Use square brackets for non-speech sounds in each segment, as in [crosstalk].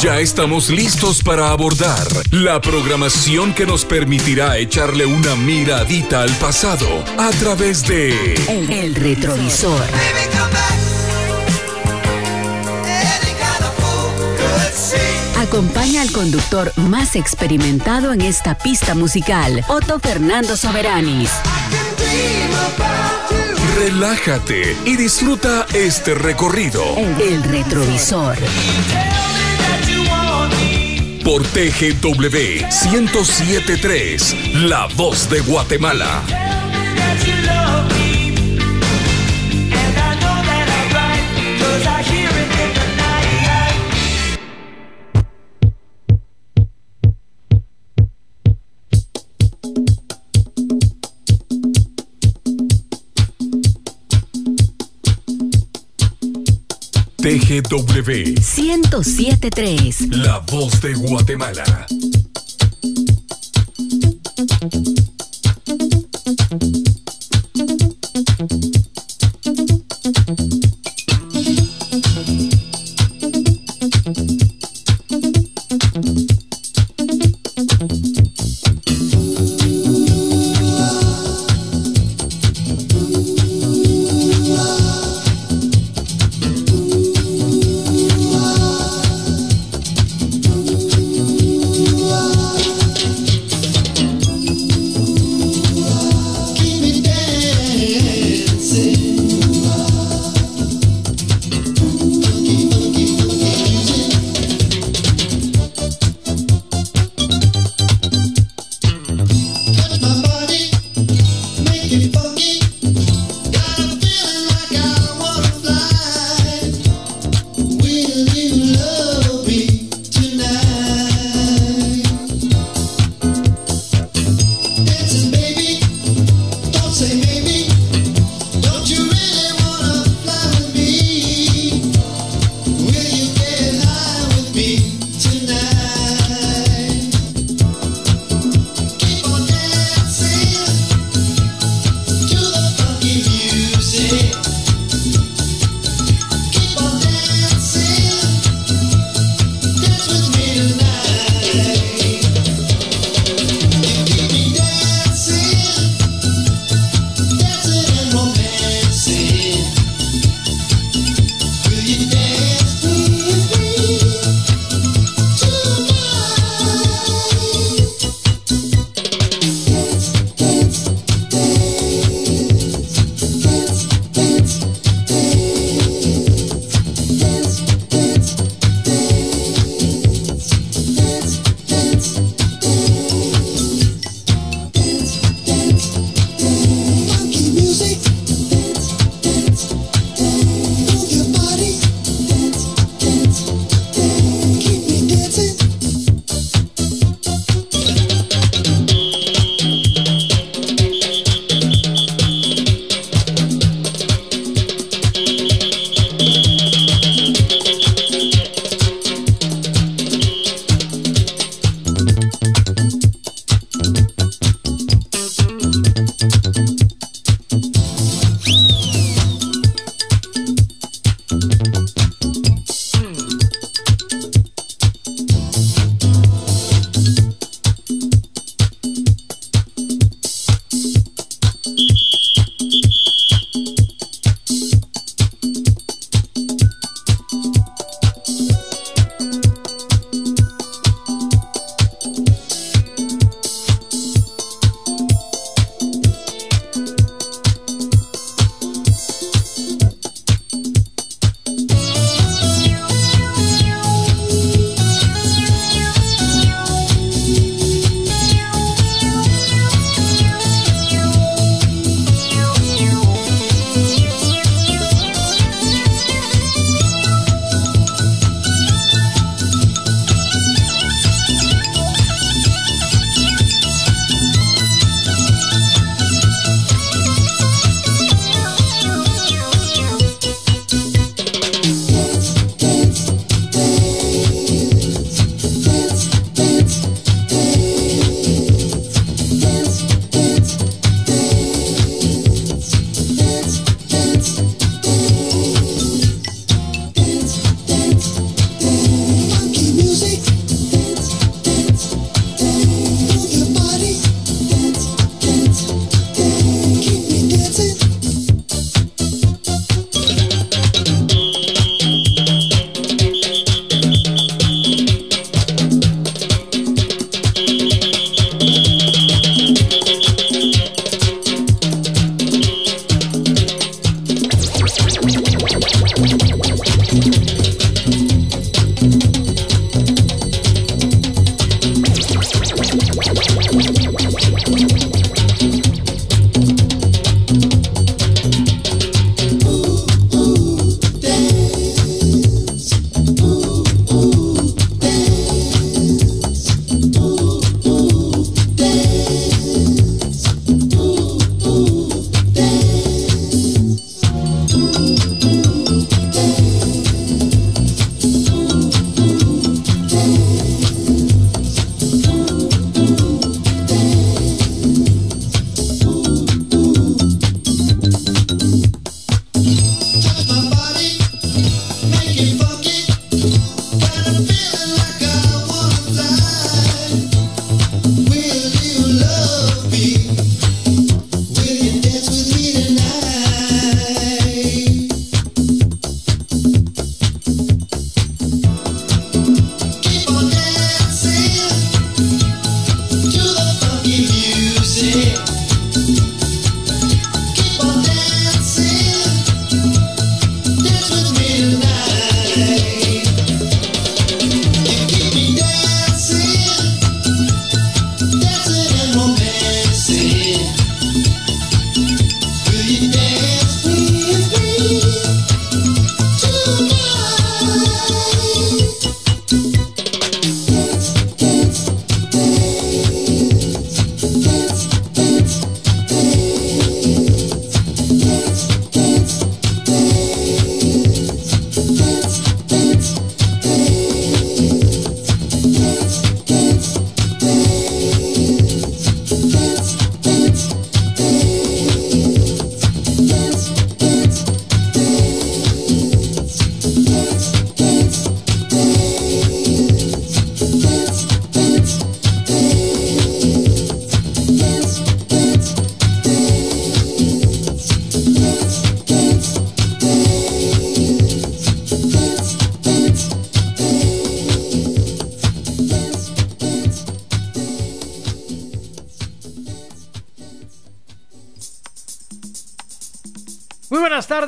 Ya estamos listos para abordar la programación que nos permitirá echarle una miradita al pasado a través de El, retrovisor. Acompaña al conductor más experimentado en esta pista musical, Otto Fernando Soberanis. Relájate y disfruta este recorrido. El retrovisor por TGW 1073, La Voz de Guatemala. TGW 1073. La voz de Guatemala.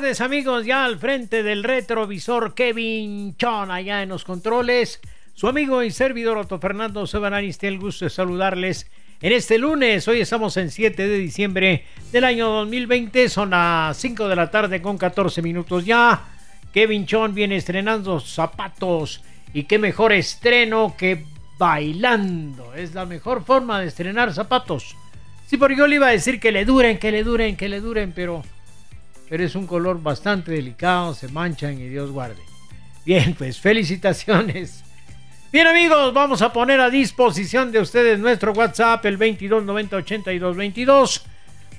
Amigos, ya al frente del retrovisor Kevin Chon, allá en los controles. Su amigo y servidor Otto Fernando Sebananisti, el gusto de saludarles en este lunes. Hoy estamos en 7 de diciembre del año 2020, son las 5 de la tarde con 14 minutos ya. Kevin Chon viene estrenando zapatos y qué mejor estreno que bailando. Es la mejor forma de estrenar zapatos. Sí, porque yo le iba a decir que le duren, que le duren, que le duren, pero pero es un color bastante delicado, se manchan y Dios guarde. Bien, pues felicitaciones. Bien amigos, vamos a poner a disposición de ustedes nuestro WhatsApp, el 22908222,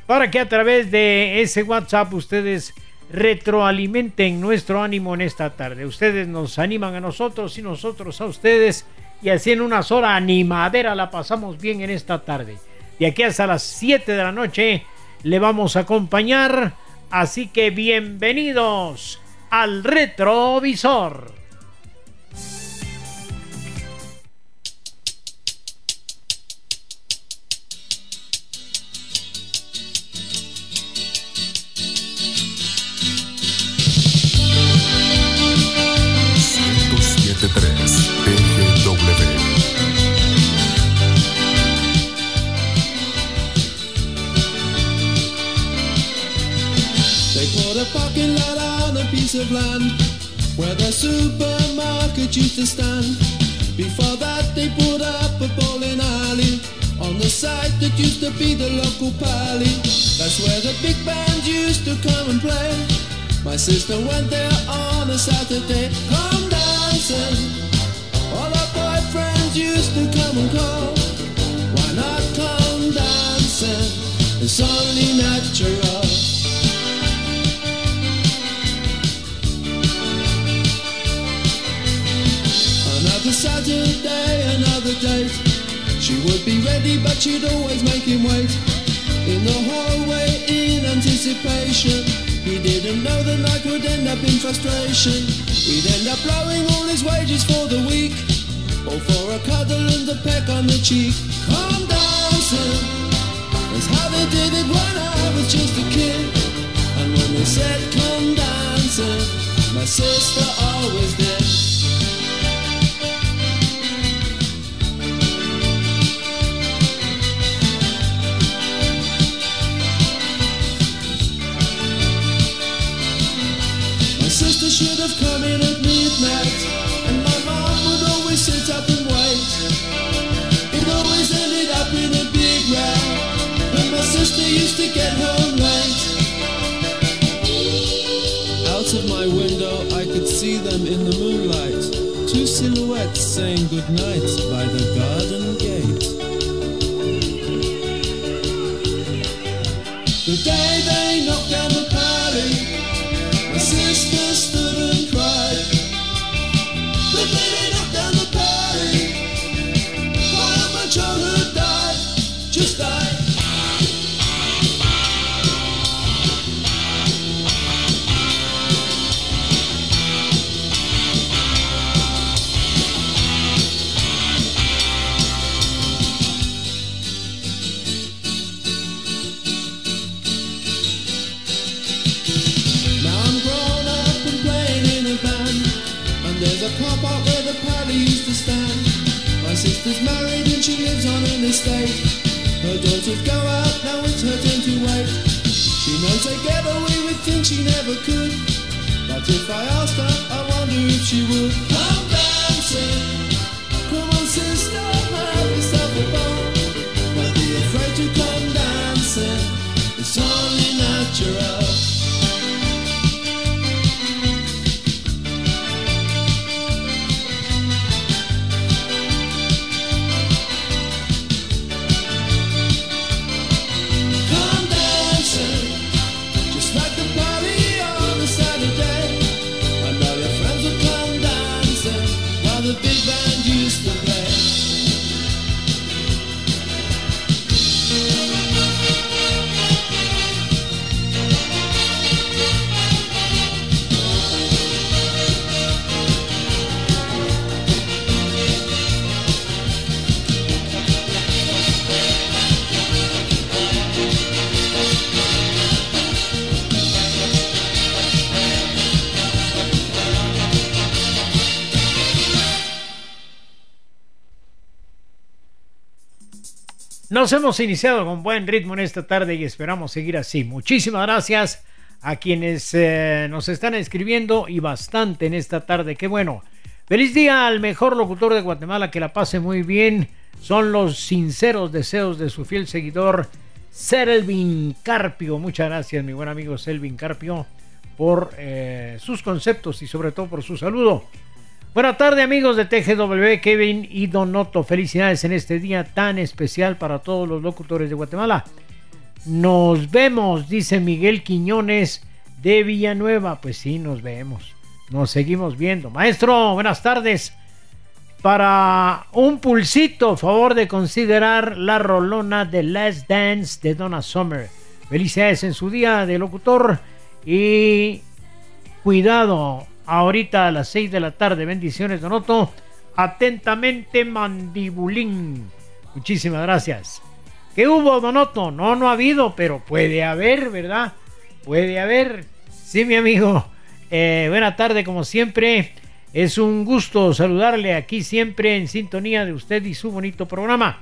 para que a través de ese WhatsApp ustedes retroalimenten nuestro ánimo en esta tarde. Ustedes nos animan a nosotros y nosotros a ustedes y así en una sola animadera la pasamos bien en esta tarde. De aquí hasta las 7 de la noche le vamos a acompañar Así que bienvenidos al retrovisor. Of piece of land where the supermarket used to stand. Before that, they put up a bowling alley on the site that used to be the local pally. That's where the big bands used to come and play. My sister went there on a Saturday, come dancing. All our boyfriends used to come and call. Why not come dancing? It's only natural. Saturday, another date. She would be ready, but she'd always make him wait. In the hallway, in anticipation. He didn't know the night would end up in frustration. He'd end up blowing all his wages for the week. Or for a cuddle and a peck on the cheek. Come dancing. That's how they did it when I was just a kid. And when they said come dancing, my sister always did. Have come in at midnight And my mom would always sit up and wait. It always ended up in a big row When my sister used to get home late Out of my window I could see them in the moonlight. Two silhouettes saying goodnight by the garden she never could. But if I asked her, I wonder if she would. Come dancing. Hemos iniciado con buen ritmo en esta tarde y esperamos seguir así. Muchísimas gracias a quienes eh, nos están escribiendo y bastante en esta tarde. Qué bueno. Feliz día al mejor locutor de Guatemala, que la pase muy bien. Son los sinceros deseos de su fiel seguidor, Selvin Carpio. Muchas gracias, mi buen amigo Selvin Carpio, por eh, sus conceptos y sobre todo por su saludo. Buenas tardes amigos de TGW, Kevin y Donoto. Felicidades en este día tan especial para todos los locutores de Guatemala. Nos vemos, dice Miguel Quiñones de Villanueva. Pues sí, nos vemos. Nos seguimos viendo. Maestro, buenas tardes. Para un pulsito, favor de considerar la rolona de Last Dance de Donna Summer. Felicidades en su día de locutor y cuidado ahorita a las 6 de la tarde. Bendiciones, Donoto. Atentamente, Mandibulín. Muchísimas gracias. ¿Qué hubo, Donoto? No, no ha habido, pero puede haber, ¿verdad? Puede haber. Sí, mi amigo. Eh, buena tarde, como siempre. Es un gusto saludarle aquí siempre en sintonía de usted y su bonito programa.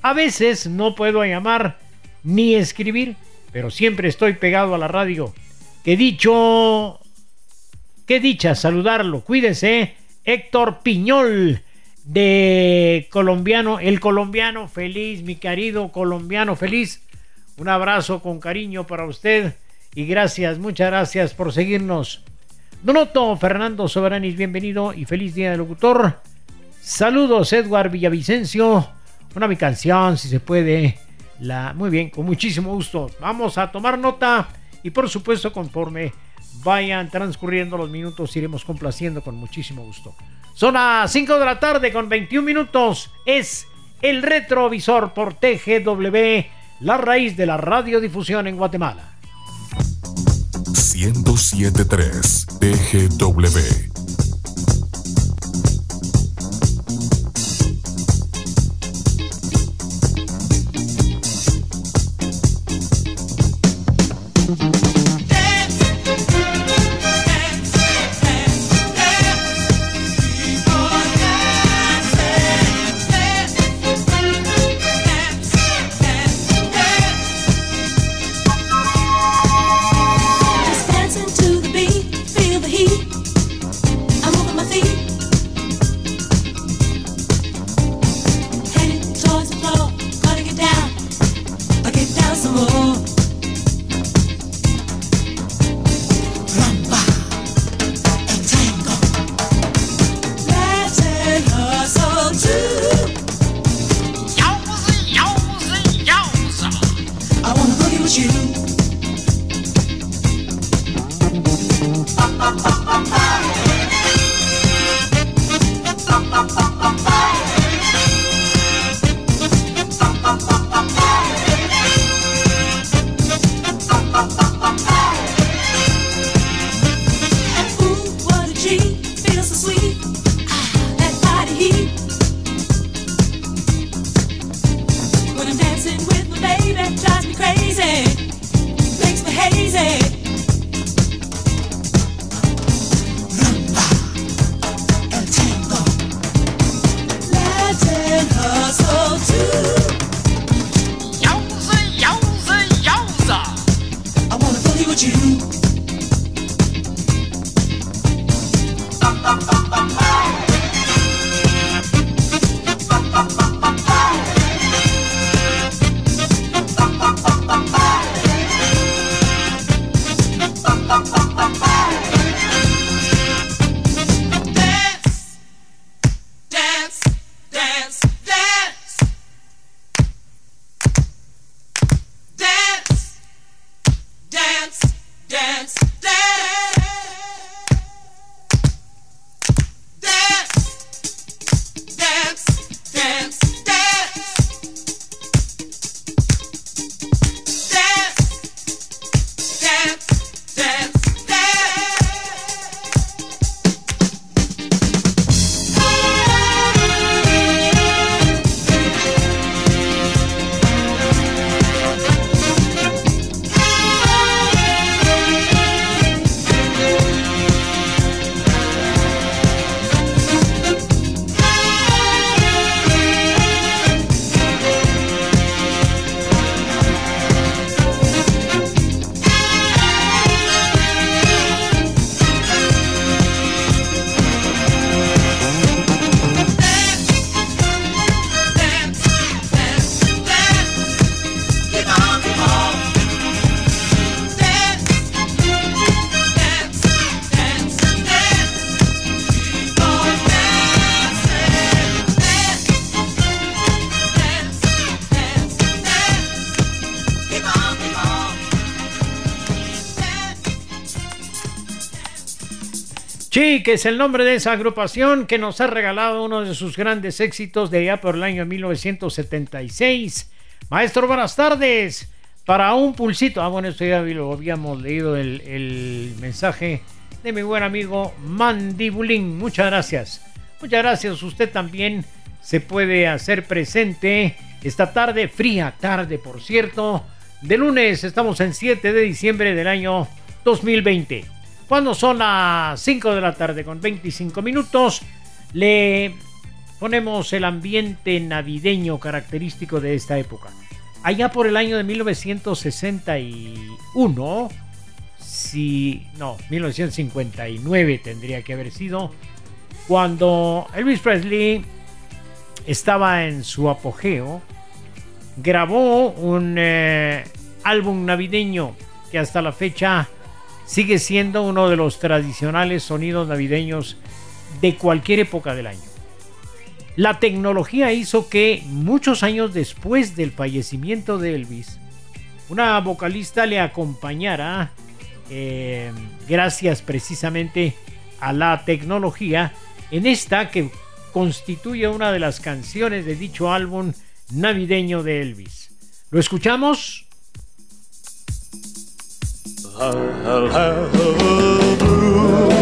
A veces no puedo llamar ni escribir, pero siempre estoy pegado a la radio. Que dicho Qué dicha saludarlo. Cuídese. Héctor Piñol de colombiano, el colombiano feliz, mi querido colombiano feliz. Un abrazo con cariño para usted y gracias, muchas gracias por seguirnos. Donoto Fernando Soberanis, bienvenido y feliz día del locutor. Saludos, Edward Villavicencio. Una mi canción, si se puede. La, muy bien, con muchísimo gusto. Vamos a tomar nota y por supuesto conforme vayan transcurriendo los minutos, iremos complaciendo con muchísimo gusto. Son las 5 de la tarde con 21 minutos. Es el retrovisor por TGW, la raíz de la radiodifusión en Guatemala. 1073 TGW Chic es el nombre de esa agrupación que nos ha regalado uno de sus grandes éxitos de allá por el año 1976. Maestro, buenas tardes. Para un pulsito. Ah, bueno, esto ya lo habíamos leído el, el mensaje de mi buen amigo Mandibulín. Muchas gracias. Muchas gracias. Usted también se puede hacer presente esta tarde, fría tarde, por cierto. De lunes estamos en 7 de diciembre del año 2020. Cuando son las 5 de la tarde con 25 minutos, le ponemos el ambiente navideño característico de esta época. Allá por el año de 1961, si no, 1959 tendría que haber sido, cuando Elvis Presley estaba en su apogeo, grabó un eh, álbum navideño que hasta la fecha sigue siendo uno de los tradicionales sonidos navideños de cualquier época del año. La tecnología hizo que muchos años después del fallecimiento de Elvis, una vocalista le acompañara, eh, gracias precisamente a la tecnología, en esta que constituye una de las canciones de dicho álbum navideño de Elvis. ¿Lo escuchamos? I'll have a blue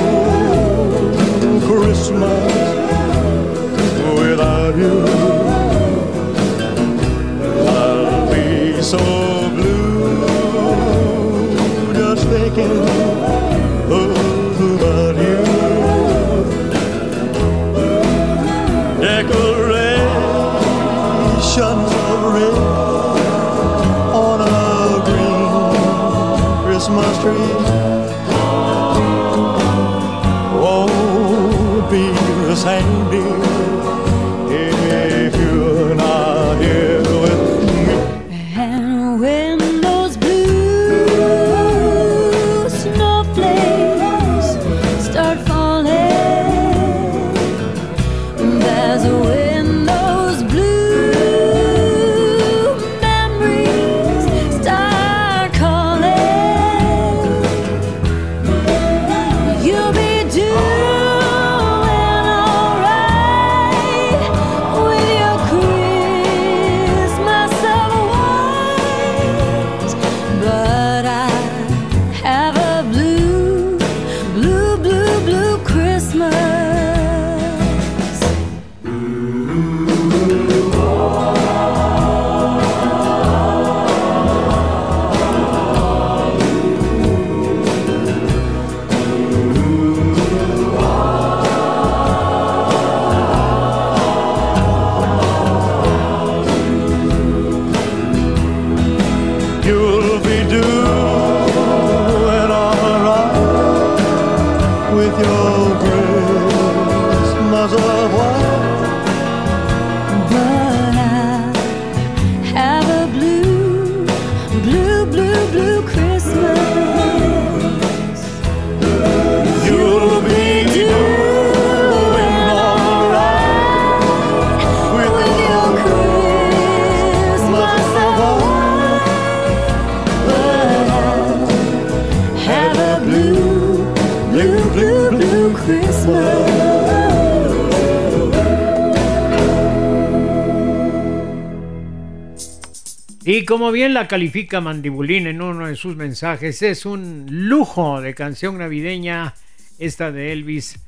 como bien la califica Mandibulín en uno de sus mensajes, es un lujo de canción navideña esta de Elvis,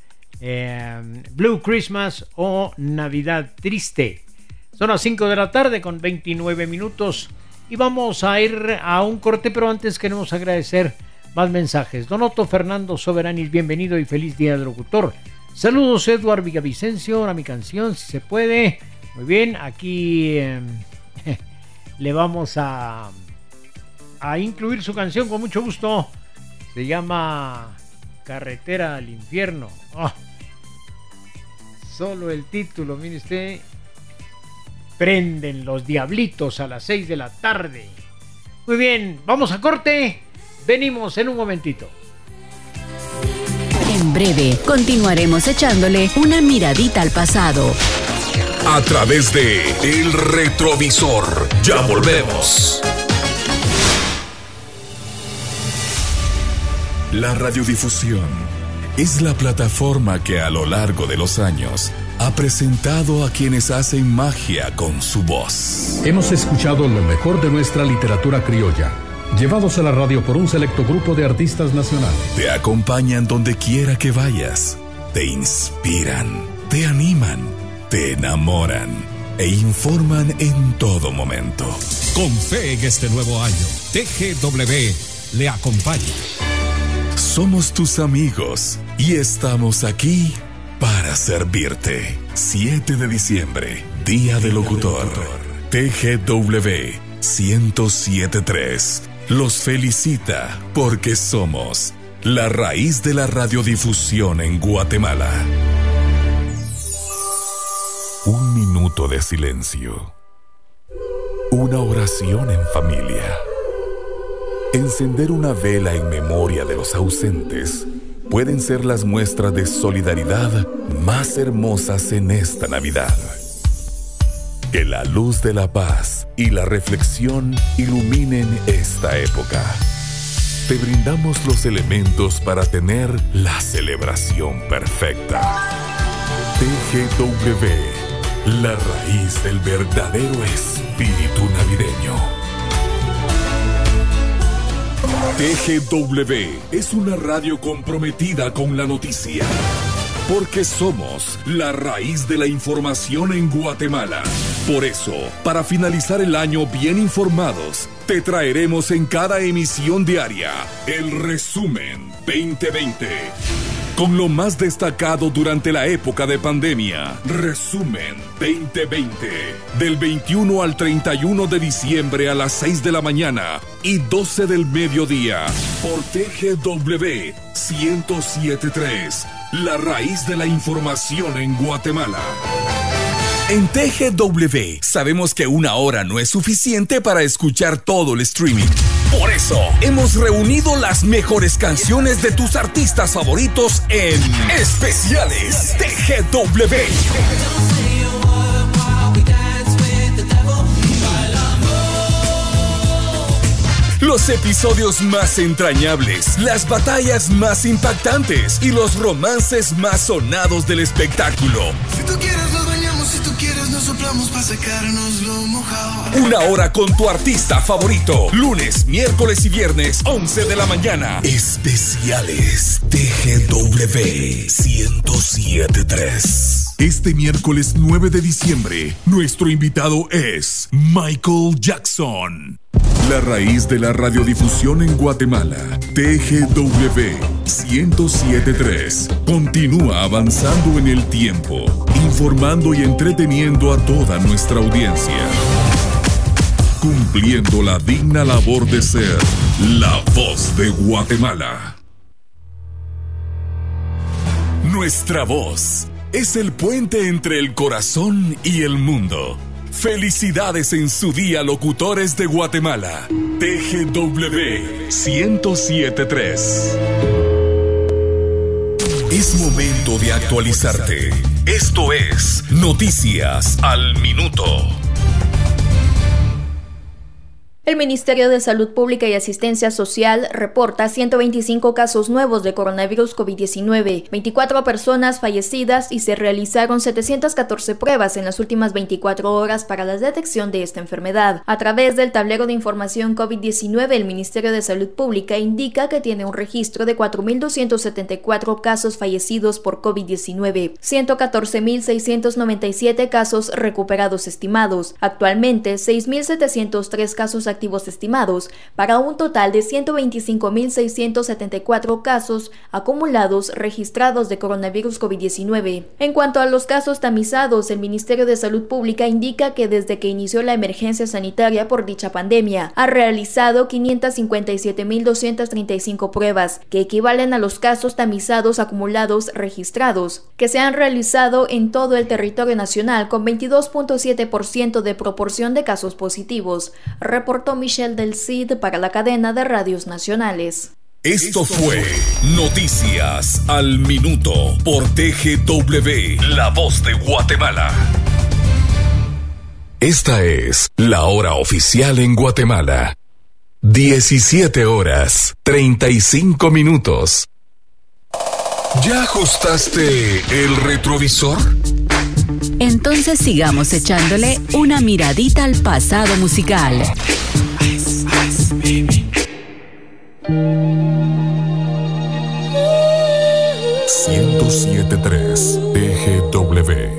eh, Blue Christmas o Navidad Triste. Son las 5 de la tarde con 29 minutos y vamos a ir a un corte, pero antes queremos agradecer más mensajes. Don Otto Fernando Soberanis, bienvenido y feliz día del locutor. Saludos Eduard Villavicencio, ahora mi canción, si se puede. Muy bien, aquí... eh, le vamos a, a incluir su canción con mucho gusto. Se llama Carretera al Infierno. Ah, Solo el título, mire usted. Prenden los diablitos a las 6 de la tarde. Muy bien, vamos a corte. Venimos en un momentito. En breve, continuaremos echándole una miradita al pasado. A través de El Retrovisor. Ya volvemos. La radiodifusión es la plataforma que a lo largo de los años ha presentado a quienes hacen magia con su voz. Hemos escuchado lo mejor de nuestra literatura criolla, llevados a la radio por un selecto grupo de artistas nacionales. Te acompañan donde quiera que vayas, te inspiran, te animan, te enamoran e informan en todo momento. Con fe en este nuevo año, TGW le acompaña. Somos tus amigos y estamos aquí para servirte. 7 de diciembre, Día del Locutor. TGW 1073 los felicita porque somos la raíz de la radiodifusión en Guatemala. De silencio. Una oración en familia. Encender una vela en memoria de los ausentes pueden ser las muestras de solidaridad más hermosas en esta Navidad. Que la luz de la paz y la reflexión iluminen esta época. Te brindamos los elementos para tener la celebración perfecta. TGW, la raíz del verdadero espíritu navideño. TGW es una radio comprometida con la noticia. Porque somos la raíz de la información en Guatemala. Por eso, para finalizar el año bien informados, te traeremos en cada emisión diaria el resumen 2020 con lo más destacado durante la época de pandemia. Resumen 2020. Del 21 al 31 de diciembre a las 6 de la mañana y 12 del mediodía. Por TGW 1073. La raíz de la información en Guatemala. En TGW sabemos que una hora no es suficiente para escuchar todo el streaming. Por eso, hemos reunido las mejores canciones de tus artistas favoritos en Especiales TGW. Los episodios más entrañables, las batallas más impactantes y los romances más sonados del espectáculo. Si tú quieres si tú quieres nos soplamos para sacarnos lo mojado. Una hora con tu artista favorito. Lunes, miércoles y viernes, 11 de la mañana. Especiales TGW 1073. Este miércoles 9 de diciembre, nuestro invitado es Michael Jackson. La raíz de la radiodifusión en Guatemala, TGW 1073, continúa avanzando en el tiempo, informando y entreteniendo a toda nuestra audiencia. Cumpliendo la digna labor de ser la voz de Guatemala. Nuestra voz es el puente entre el corazón y el mundo. Felicidades en su día, locutores de Guatemala. TGW 1073. Es momento de actualizarte. Esto es Noticias al Minuto. El Ministerio de Salud Pública y Asistencia Social reporta 125 casos nuevos de coronavirus COVID-19, 24 personas fallecidas y se realizaron 714 pruebas en las últimas 24 horas para la detección de esta enfermedad. A través del tablero de información COVID-19, el Ministerio de Salud Pública indica que tiene un registro de 4.274 casos fallecidos por COVID-19, 114.697 casos recuperados estimados. Actualmente, 6.703 casos activos estimados, para un total de 125.674 casos acumulados registrados de coronavirus COVID-19. En cuanto a los casos tamizados, el Ministerio de Salud Pública indica que desde que inició la emergencia sanitaria por dicha pandemia, ha realizado 557.235 pruebas, que equivalen a los casos tamizados acumulados registrados, que se han realizado en todo el territorio nacional con 22.7% de proporción de casos positivos. Reportó Michelle del Cid para la cadena de radios nacionales. Esto fue Noticias al Minuto por TGW, La Voz de Guatemala. Esta es la hora oficial en Guatemala. 17 horas 35 minutos. ¿Ya ajustaste el retrovisor? Entonces sigamos echándole una miradita al pasado musical. 1073 TGW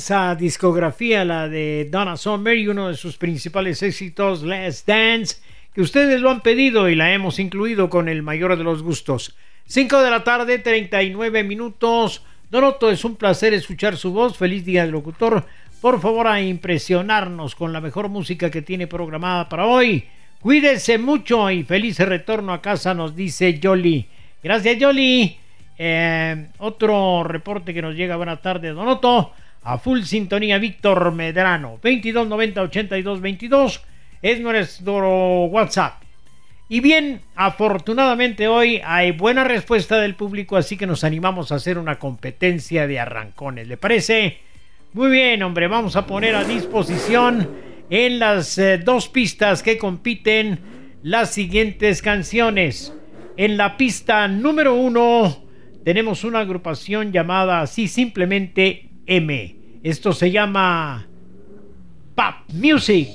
extensa discografía, la de Donna Summer y uno de sus principales éxitos, Let's Dance, que ustedes lo han pedido y la hemos incluido con el mayor de los gustos. 5 de la tarde, 39 minutos. Donoto, es un placer escuchar su voz. Feliz día del locutor. Por favor, a impresionarnos con la mejor música que tiene programada para hoy. Cuídese mucho y feliz retorno a casa, nos dice Jolly. Gracias, Jolly. Eh, otro reporte que nos llega, buena tarde, Donoto. A full sintonía, Víctor Medrano. 2290 82 22 es nuestro WhatsApp. Y bien, afortunadamente hoy hay buena respuesta del público, así que nos animamos a hacer una competencia de arrancones. ¿Le parece? Muy bien, hombre, vamos a poner a disposición en las eh, dos pistas que compiten las siguientes canciones. En la pista número uno tenemos una agrupación llamada así simplemente M. Esto se llama Pop Music.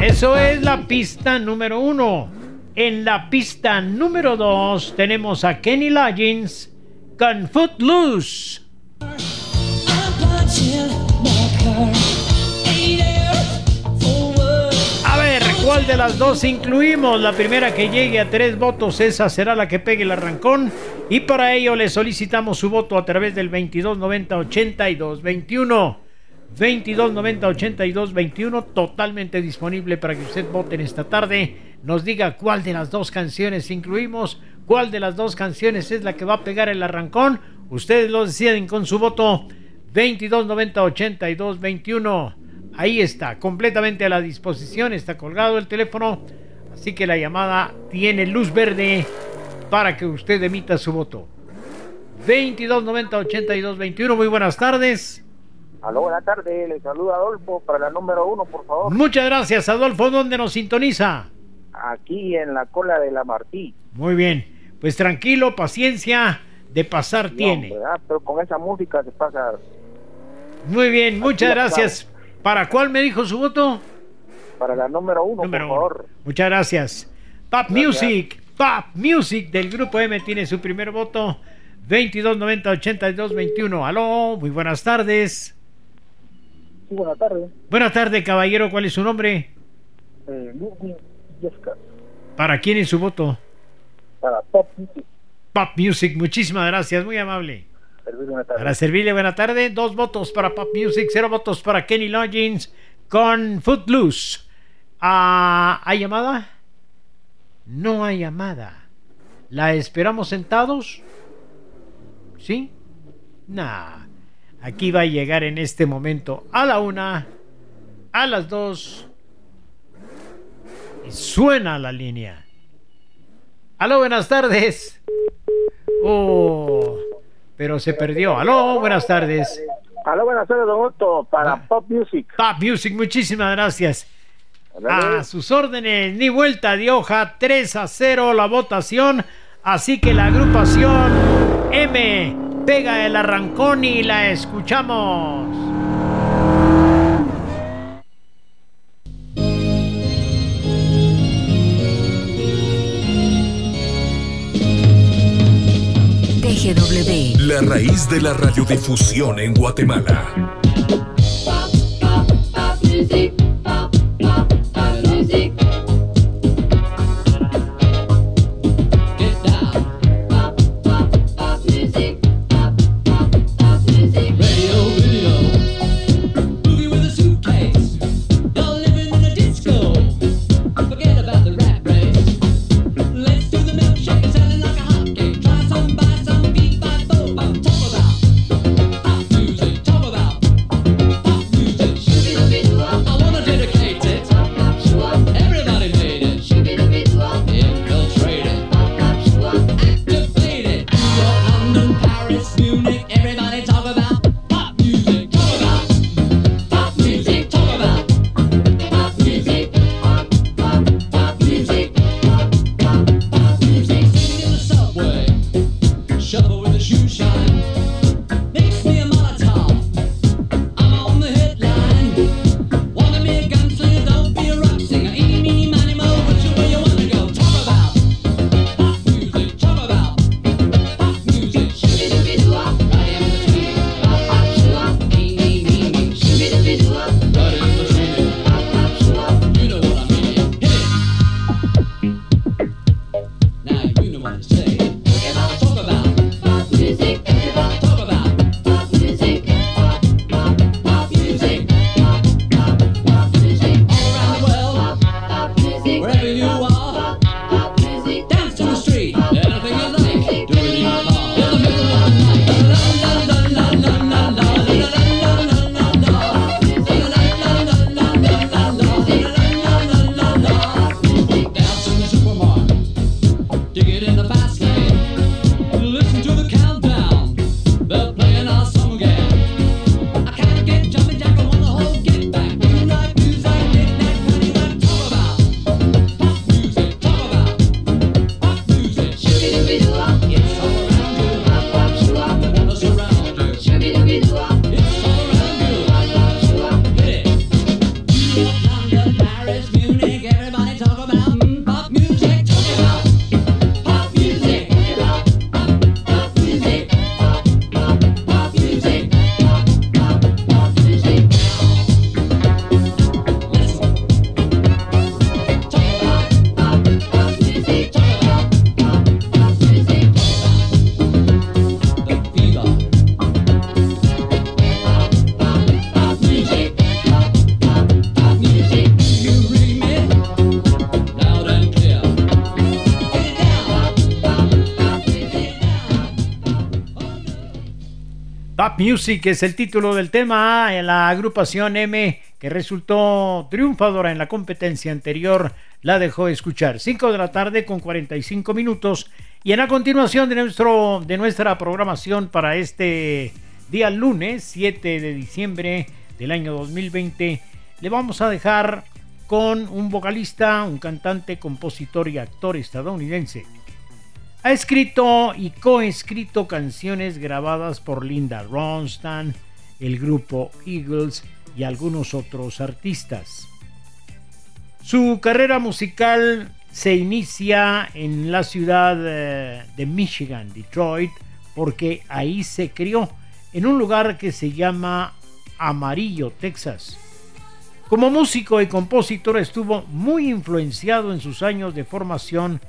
Eso es la pista número uno. En la pista número dos tenemos a Kenny Loggins con Footloose. De las dos incluimos? La primera que llegue a tres votos, esa será la que pegue el arrancón. Y para ello le solicitamos su voto a través del 2290 82 21. 2290 82 21, totalmente disponible para que usted vote en esta tarde. Nos diga cuál de las dos canciones incluimos, cuál de las dos canciones es la que va a pegar el arrancón. Ustedes lo deciden con su voto 2290 82 21. Ahí está, completamente a la disposición, está colgado el teléfono, así que la llamada tiene luz verde para que usted emita su voto. 2290 82 21, muy buenas tardes. Aló, buenas tardes, le saluda Adolfo para la número uno, por favor. Muchas gracias, Adolfo. ¿Dónde nos sintoniza? Aquí en la cola de la Martí. Muy bien, pues tranquilo, paciencia, de pasar No, tiene. ¿verdad? Pero con esa música se pasa. Muy bien, muchas gracias. ¿Para cuál me dijo su voto? Para la número uno, Número por uno. favor. Muchas gracias. Pop Music, Pop Music del Grupo M tiene su primer voto. 2290 82 21. Aló, muy buenas tardes. Sí, buenas tardes. Buenas tardes, caballero. ¿Cuál es su nombre? Eh, Ludwig ¿Para quién es su voto? para Pop Music. Pop Music, muchísimas gracias, muy amable. Para servirle buena tarde, dos votos para Pop Music, cero votos para Kenny Loggins con Footloose. Ah, ¿Hay llamada? No hay llamada. ¿La esperamos sentados? ¿Sí? Nah. Aquí va a llegar en este momento a la una, a las dos. Y suena la línea. Aló, buenas tardes. Oh, pero se perdió. Aló, buenas tardes. Aló, buenas tardes, don Otto, para Pop Music. Pop Music, muchísimas gracias. A sus órdenes, ni vuelta de hoja, 3 a 0 la votación. Así que la agrupación M pega el arrancón y la escuchamos. La raíz de la radiodifusión en Guatemala. Music es el título del tema la agrupación M que resultó triunfadora en la competencia anterior la dejó escuchar. 5 de la tarde con 45 minutos y en la continuación de, nuestro, de nuestra programación para este día lunes 7 de diciembre del año 2020 le vamos a dejar con un vocalista, un cantante, compositor y actor estadounidense ha escrito y coescrito canciones grabadas por Linda Ronstadt, el grupo Eagles y algunos otros artistas. Su carrera musical se inicia en la ciudad eh, de Michigan, Detroit, porque ahí se crió, en un lugar que se llama Amarillo, Texas. Como músico y compositor estuvo muy influenciado en sus años de formación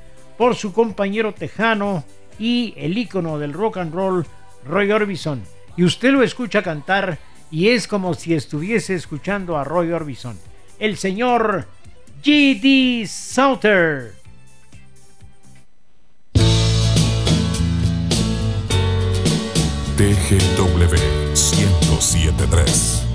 por su compañero tejano y el ícono del rock and roll, Roy Orbison. Y usted lo escucha cantar y es como si estuviese escuchando a Roy Orbison. El señor G.D. Sauter. TGW 1073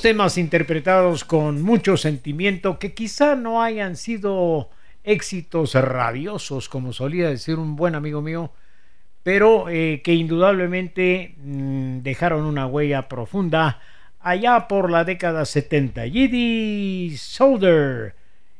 temas interpretados con mucho sentimiento que quizá no hayan sido éxitos rabiosos, como solía decir un buen amigo mío, pero eh, que indudablemente mm, dejaron una huella profunda allá por la década 70. Giddy Solder,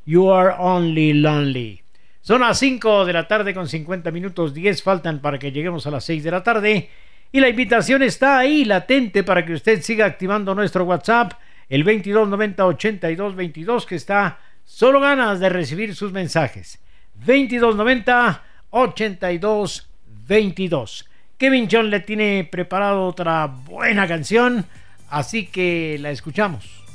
You Are Only Lonely. Son las 5 de la tarde con 50 minutos, 10 faltan para que lleguemos a las 6 de la tarde. Y la invitación está ahí, latente, para que usted siga activando nuestro WhatsApp, el 2290-8222, que está solo ganas de recibir sus mensajes. 2290-8222. Kevin John le tiene preparado otra buena canción, así que la escuchamos.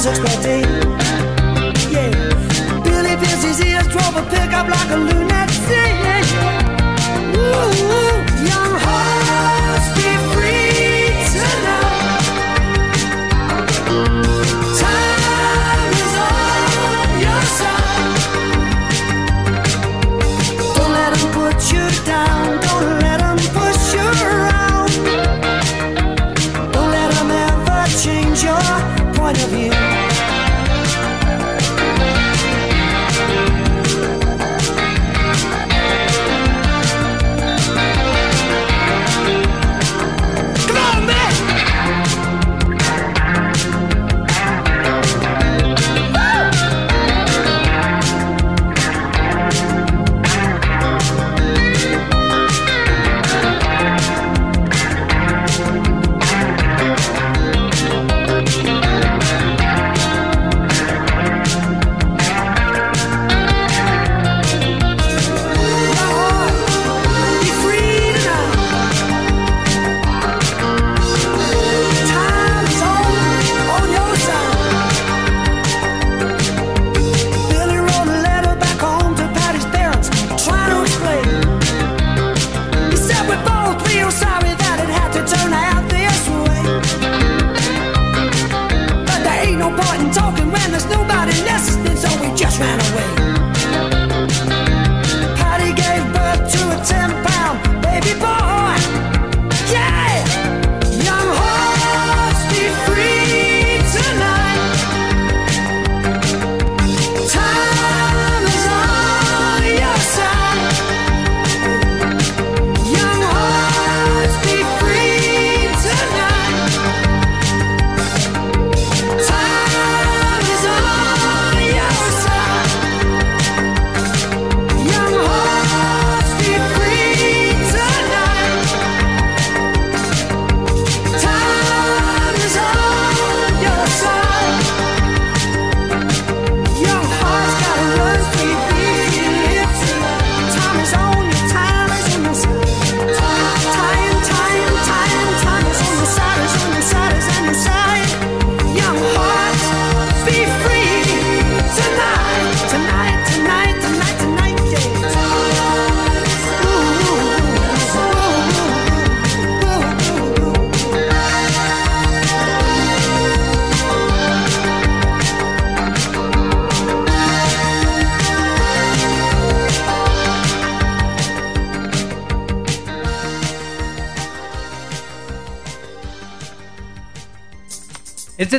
eyes expect Yeah. Billy pierces his ears, drove a pickup like a lunatic.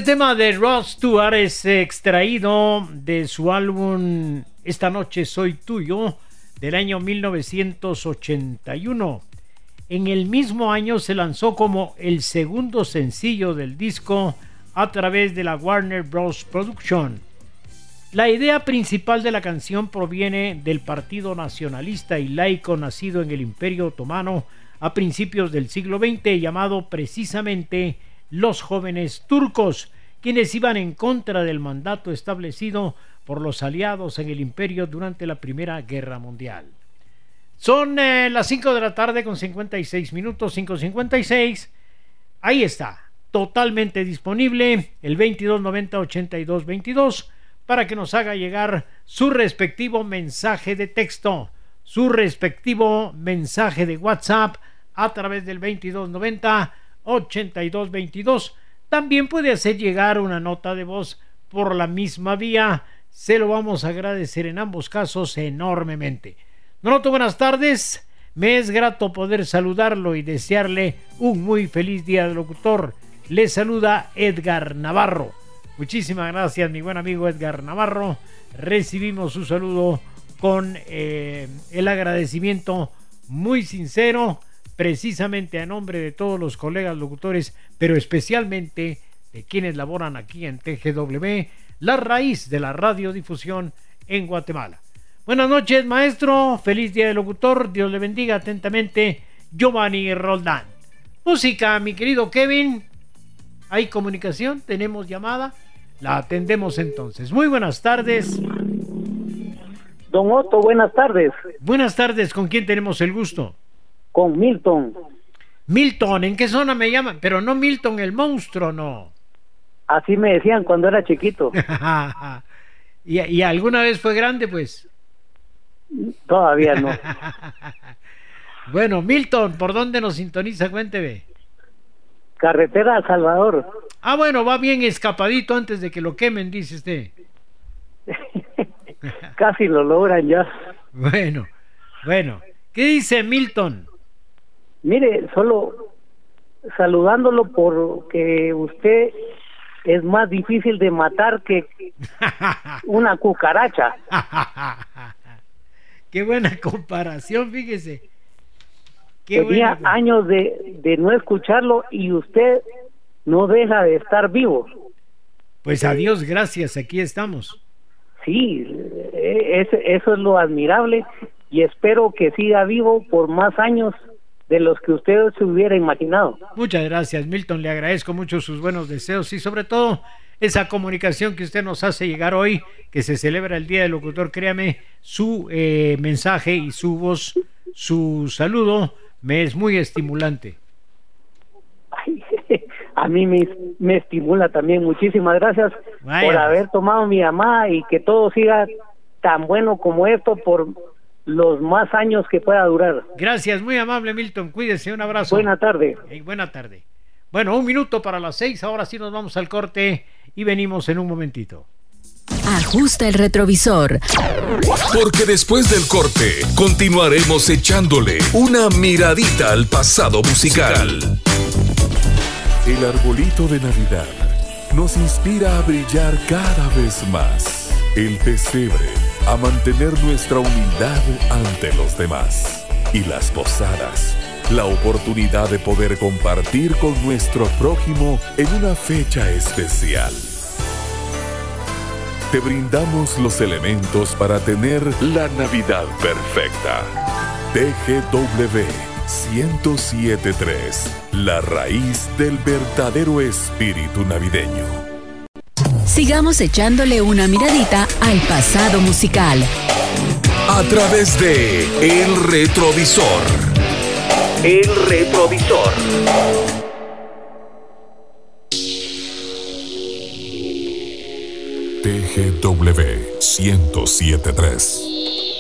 Este tema de Rod Stewart es extraído de su álbum Esta noche soy tuyo del año 1981. En el mismo año se lanzó como el segundo sencillo del disco a través de la Warner Bros. Production. La idea principal de la canción proviene del partido nacionalista y laico nacido en el Imperio Otomano a principios del siglo XX llamado precisamente los jóvenes turcos, quienes iban en contra del mandato establecido por los aliados en el imperio durante la Primera Guerra Mundial. Son eh, las 5 de la tarde con 56 minutos, 5.56. Ahí está, totalmente disponible el 2290-8222 para que nos haga llegar su respectivo mensaje de texto, su respectivo mensaje de WhatsApp a través del 2290 8222. También puede hacer llegar una nota de voz por la misma vía. Se lo vamos a agradecer en ambos casos enormemente. Noto, buenas tardes. Me es grato poder saludarlo y desearle un muy feliz día del locutor. Le saluda Edgar Navarro. Muchísimas gracias, mi buen amigo Edgar Navarro. Recibimos su saludo con eh, el agradecimiento muy sincero precisamente a nombre de todos los colegas locutores, pero especialmente de quienes laboran aquí en TGW, la raíz de la radiodifusión en Guatemala. Buenas noches, maestro. Feliz día del locutor. Dios le bendiga atentamente. Giovanni Roldán. Música, mi querido Kevin. ¿Hay comunicación? ¿Tenemos llamada? La atendemos entonces. Muy buenas tardes. Don Otto, buenas tardes. Buenas tardes. ¿Con quién tenemos el gusto? Con Milton. Milton, ¿en qué zona me llaman? Pero no Milton el monstruo, no. Así me decían cuando era chiquito. [laughs] ¿Y, ¿Y, alguna vez fue grande, pues? Todavía no. [laughs] bueno, Milton, ¿por dónde nos sintoniza? Cuénteme. Carretera a Salvador. Ah, bueno, va bien escapadito antes de que lo quemen, dice usted. [laughs] Casi lo logran ya. Bueno, bueno. ¿Qué dice Milton? Mire, solo saludándolo porque usted es más difícil de matar que [laughs] una cucaracha. Qué buena comparación, fíjese. Qué Tenía años de, de no escucharlo y usted no deja de estar vivo. Pues adiós, gracias, aquí estamos. Sí, e, eso es lo admirable y espero que siga vivo por más años de los que usted se hubiera imaginado. Muchas gracias, Milton. Le agradezco mucho sus buenos deseos y sobre todo esa comunicación que usted nos hace llegar hoy, que se celebra el Día del Locutor. Créame, su eh, mensaje y su voz, su saludo, me es muy estimulante. [laughs] a mí me, me, estimula también. Muchísimas gracias por haber tomado mi llamada y que todo siga tan bueno como esto por los más años que pueda durar. Gracias, muy amable Milton, cuídese, un abrazo. Buena tarde. buena tarde. Bueno, un minuto para las seis, ahora sí nos vamos al corte y venimos en un momentito. Ajusta el retrovisor. Porque después del corte continuaremos echándole una miradita al pasado musical. El arbolito de Navidad nos inspira a brillar cada vez más. El pesebre a mantener nuestra humildad ante los demás. Y las posadas, la oportunidad de poder compartir con nuestro prójimo en una fecha especial. Te brindamos los elementos para tener la Navidad perfecta. TGW 1073, la raíz del verdadero espíritu navideño. Sigamos echándole una miradita al pasado musical. A través de El Retrovisor. El Retrovisor. TGW 1073.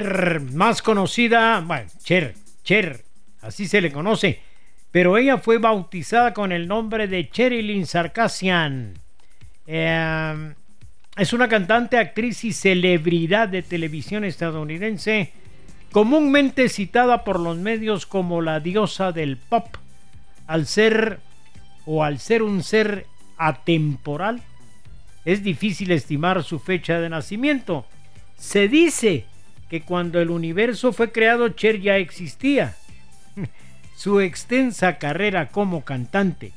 Más conocida, bueno, Cher, Cher, así se le conoce, pero ella fue bautizada con el nombre de Cherilyn Sarkassian. Eh, es una cantante, actriz y celebridad de televisión estadounidense, comúnmente citada por los medios como la diosa del pop, al ser o al ser un ser atemporal. Es difícil estimar su fecha de nacimiento. Se dice que cuando el universo fue creado Cher ya existía. [laughs] su extensa carrera como cantante,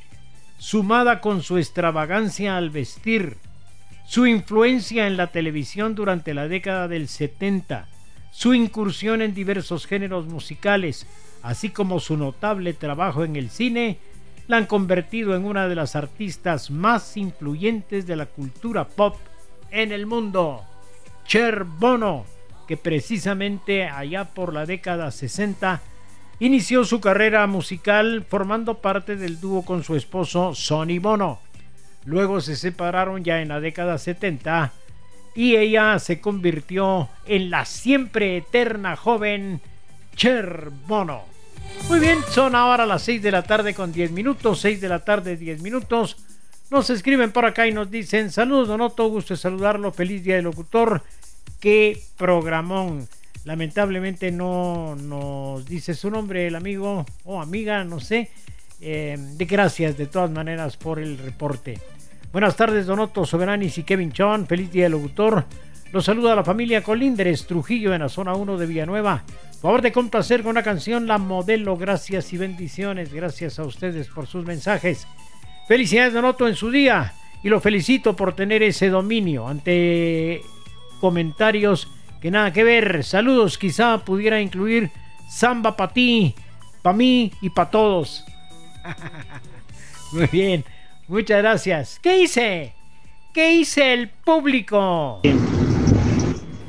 sumada con su extravagancia al vestir, su influencia en la televisión durante la década del 70, su incursión en diversos géneros musicales, así como su notable trabajo en el cine, la han convertido en una de las artistas más influyentes de la cultura pop en el mundo. Cher Bono, que precisamente allá por la década 60 inició su carrera musical formando parte del dúo con su esposo Sonny Bono. Luego se separaron ya en la década 70 y ella se convirtió en la siempre eterna joven Cher Bono. Muy bien, son ahora las 6 de la tarde con 10 minutos, 6 de la tarde 10 minutos. Nos escriben por acá y nos dicen saludos Donoto, gusto saludarlo, feliz día del locutor, qué programón. Lamentablemente no nos dice su nombre el amigo o amiga, no sé. Eh, de gracias de todas maneras por el reporte. Buenas tardes, Donoto Soberanis y Kevin Chon. Feliz día del locutor. Los saluda la familia Colindres Trujillo en la zona 1 de Villanueva. Favor de complacer con una canción La Modelo. Gracias y bendiciones. Gracias a ustedes por sus mensajes. Felicidades, Donoto, en su día. Y lo felicito por tener ese dominio ante comentarios que nada que ver. Saludos, quizá pudiera incluir samba para ti, para mí y para todos. Muy bien. Muchas gracias. ¿Qué hice? ¿Qué hice el público?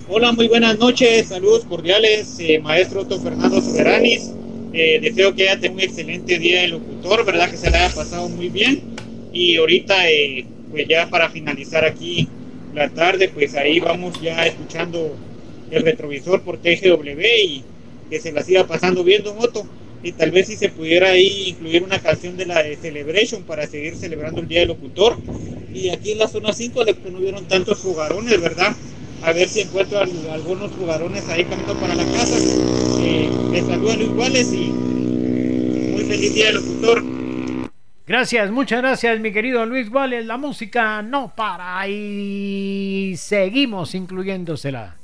Hola, muy buenas noches. Saludos cordiales, eh, maestro Otto Fernando Soberanis. Eh, deseo que haya tenido un excelente día de locutor, ¿verdad? Que se le haya pasado muy bien. Y ahorita, eh, pues ya para finalizar aquí la tarde, pues ahí vamos ya escuchando el retrovisor por TGW y que se la siga pasando bien, don Otto y tal vez si se pudiera ahí incluir una canción de la Celebration para seguir celebrando el Día del Locutor. Y aquí en la zona 5 que no hubieron tantos jugarones, ¿verdad? A ver si encuentro algunos jugarones ahí caminando para la casa. Eh, les saludo Luis Iguales y muy feliz Día del Locutor. Gracias, muchas gracias, mi querido Luis Vales. La música no para y seguimos incluyéndosela.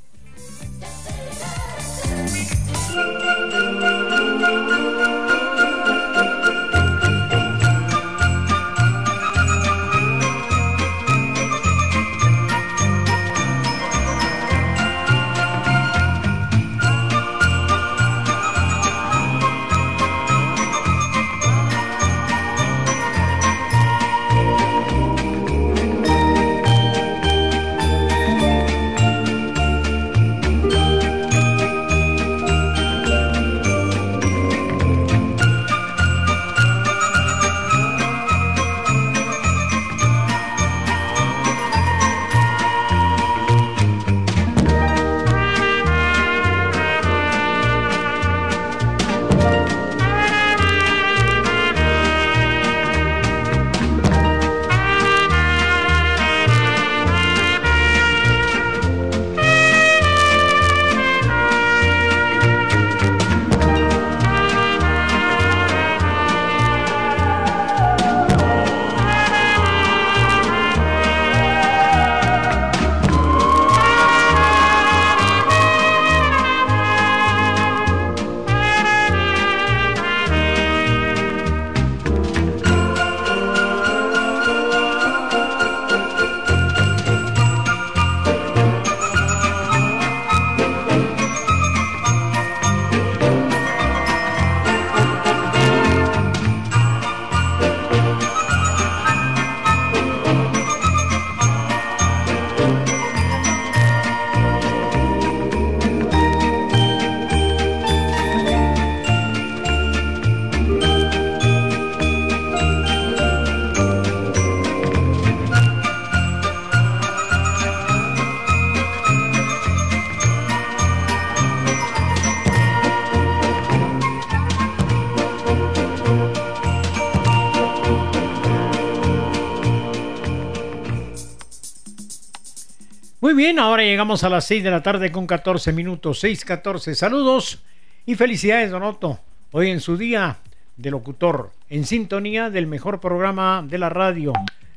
Muy bien, ahora llegamos a las 6 de la tarde con 14 minutos, 6:14. Saludos y felicidades, Donoto. Hoy en su día de locutor, en sintonía del mejor programa de la radio.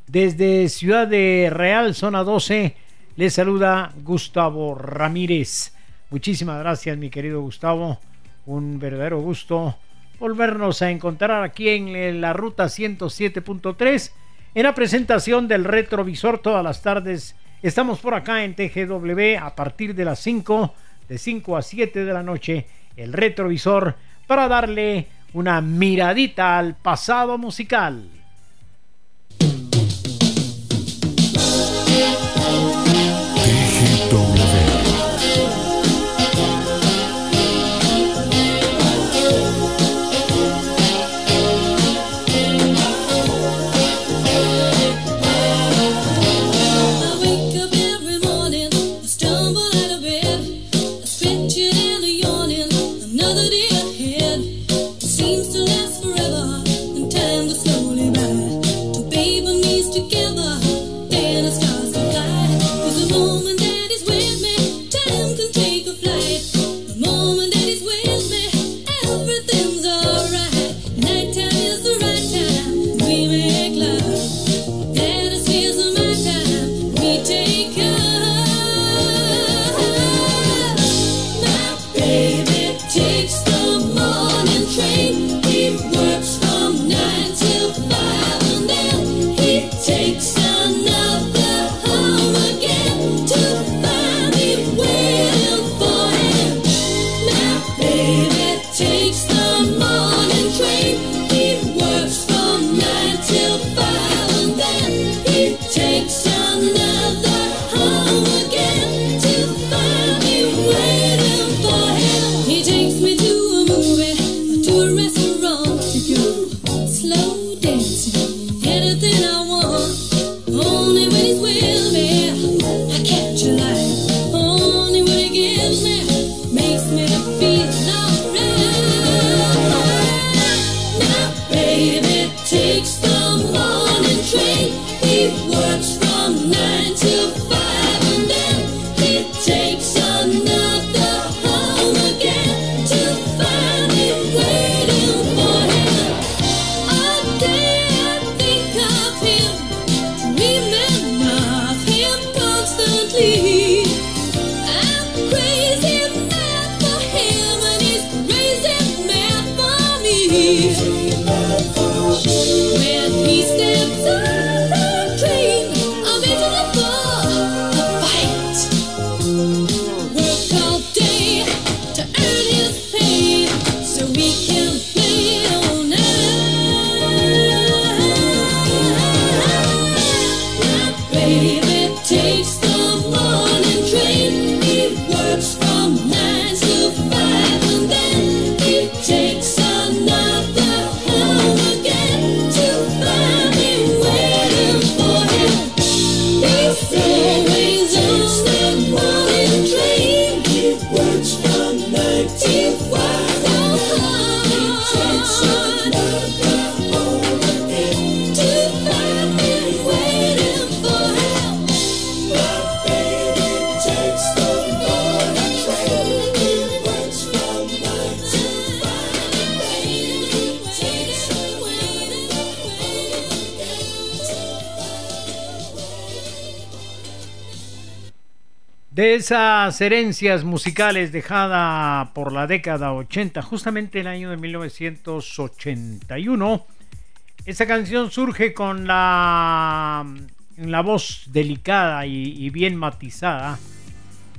Desde Ciudad de Real, zona 12, le saluda Gustavo Ramírez. Muchísimas gracias, mi querido Gustavo. Un verdadero gusto volvernos a encontrar aquí en la ruta 107.3 en la presentación del retrovisor todas las tardes Estamos por acá en TGW a partir de las 5, de 5 a 7 de la noche, el retrovisor para darle una miradita al pasado musical. Herencias musicales dejada por la década 80, justamente el año de 1981. Esta canción surge con la, la voz delicada y, bien matizada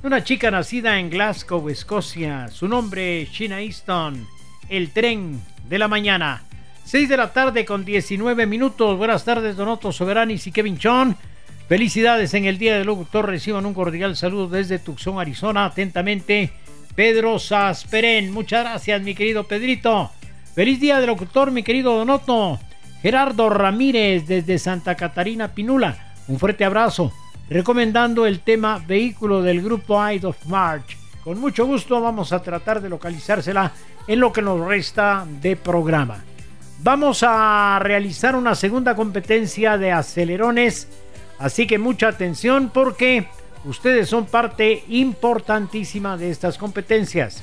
de una chica nacida en Glasgow, Escocia. Su nombre, Sheena Easton, El tren de la mañana. 6 de la tarde con 19 minutos. Buenas tardes, Donoto Soberanis y Kevin Chon. Felicidades en el Día del Locutor. Reciban un cordial saludo desde Tucson, Arizona. Atentamente, Pedro Sasperén. Muchas gracias, mi querido Pedrito. Feliz Día del Locutor, mi querido Donoto. Gerardo Ramírez desde Santa Catarina Pinula. Un fuerte abrazo. Recomendando el tema Vehículo del grupo Eye of March. Con mucho gusto vamos a tratar de localizársela en lo que nos resta de programa. Vamos a realizar una segunda competencia de acelerones Así que mucha atención porque Ustedes son parte importantísima de estas competencias.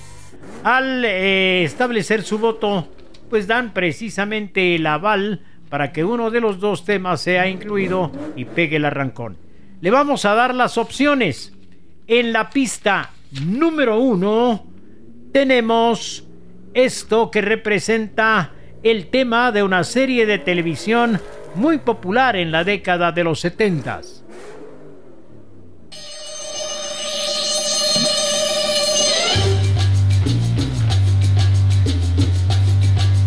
Al eh, establecer su voto, pues dan precisamente el aval para que uno de los dos temas sea incluido y pegue el arrancón. Le vamos a dar las opciones. En la pista número uno tenemos esto que representa el tema de una serie de televisión muy popular en la década de los setentas.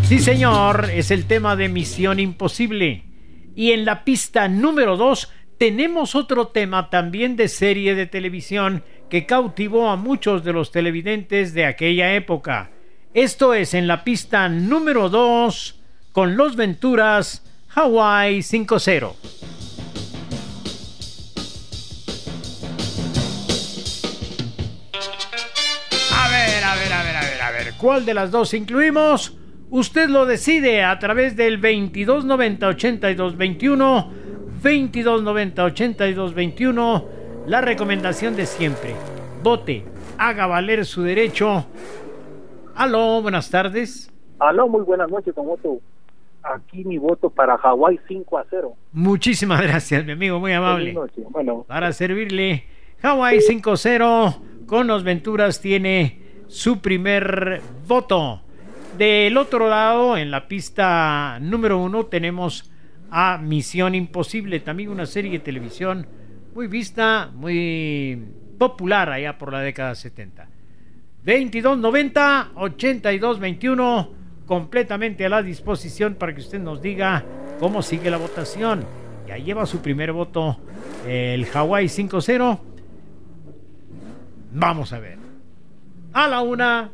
Sí, señor, es el tema de Misión Imposible. Y en la pista número 2 tenemos otro tema también de serie de televisión que cautivó a muchos de los televidentes de aquella época. Esto es en la pista número 2 con Los Venturas Hawaii 5-0. A ver, a ver, a ver, a ver. ¿Cuál de las dos incluimos? Usted lo decide a través del 2290 8221 2290 8221 la recomendación de siempre. Vote, haga valer su derecho. Aló, buenas tardes. Aló, muy buenas noches, con voto. Aquí mi voto para Hawái 5 a 0. Muchísimas [laughs] gracias, mi amigo, muy amable. Bueno. Para servirle, Hawái 5-0 con los Venturas tiene su primer voto. Del otro lado, en la pista número uno, tenemos a Misión Imposible, también una serie de televisión muy vista, muy popular allá por la década 70. 2290 8221 completamente a la disposición para que usted nos diga cómo sigue la votación. Ya lleva su primer voto el Hawaii 5-0. Vamos a ver. A la una,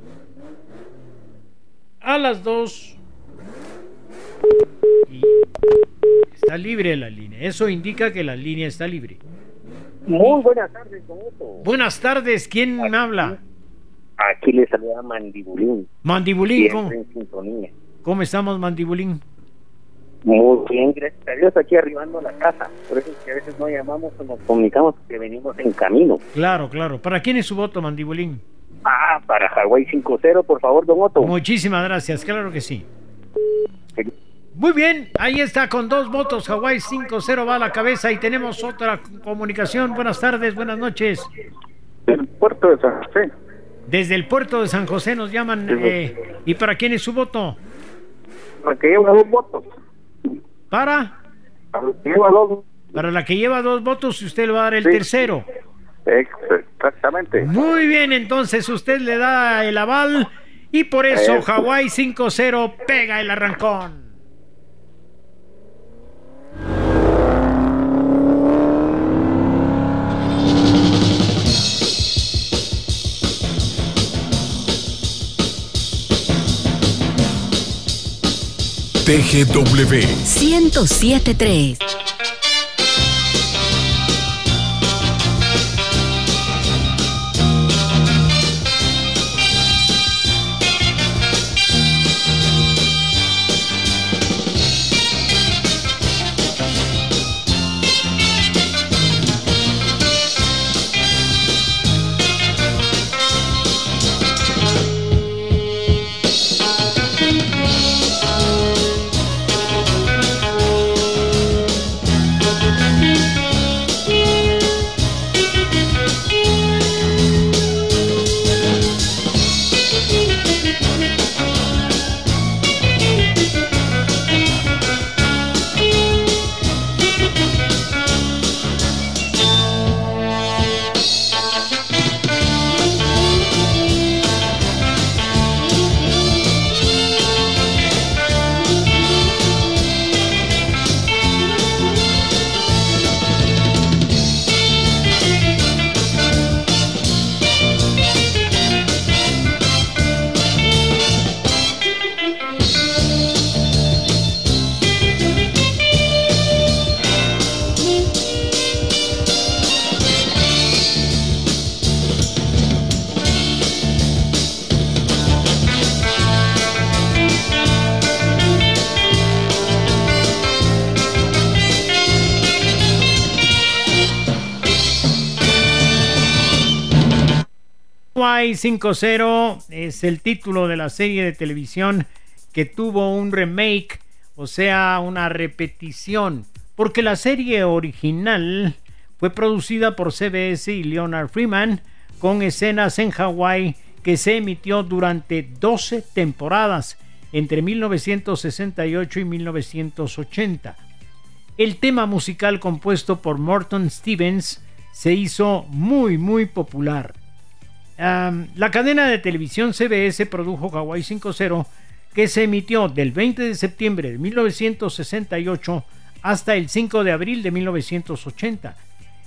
a las 2 y está libre la línea. Eso indica que la línea está libre. Muy buenas tardes, Buenas tardes, ¿quién me habla? Aquí le saluda Mandibulín. Mandibulín, ¿cómo? En sintonía. ¿Cómo estamos, Mandibulín? Muy bien, gracias a Dios, aquí arribando a la casa. Por eso es que a veces no llamamos o nos comunicamos porque venimos en camino. Claro, claro. ¿Para quién es su voto, Mandibulín? Ah, para Hawái 5-0, por favor, don Otto. Muchísimas gracias, claro que sí. Muy bien, ahí está con dos votos, Hawái 5-0 va a la cabeza y tenemos otra comunicación. Buenas tardes, buenas noches. Del puerto de San José. Desde el puerto de San José nos llaman. eh, ¿Y para quién es su voto? Para que lleva dos votos. ¿Para? Para que lleva dos. Para la que lleva dos votos, usted le va a dar el Sí. tercero. Exactamente. Muy bien, entonces usted le da el aval y por eso Eso. Hawái 5-0 pega el arrancón. TGW 1073. 5-0 es el título de la serie de televisión que tuvo un remake, o sea, una repetición, porque la serie original fue producida por CBS y Leonard Freeman con escenas en Hawái que se emitió durante 12 temporadas entre 1968 y 1980. El tema musical compuesto por Morton Stevens se hizo muy muy popular. La cadena de televisión CBS produjo Hawaii 5.0 que se emitió del 20 de septiembre de 1968 hasta el 5 de abril de 1980.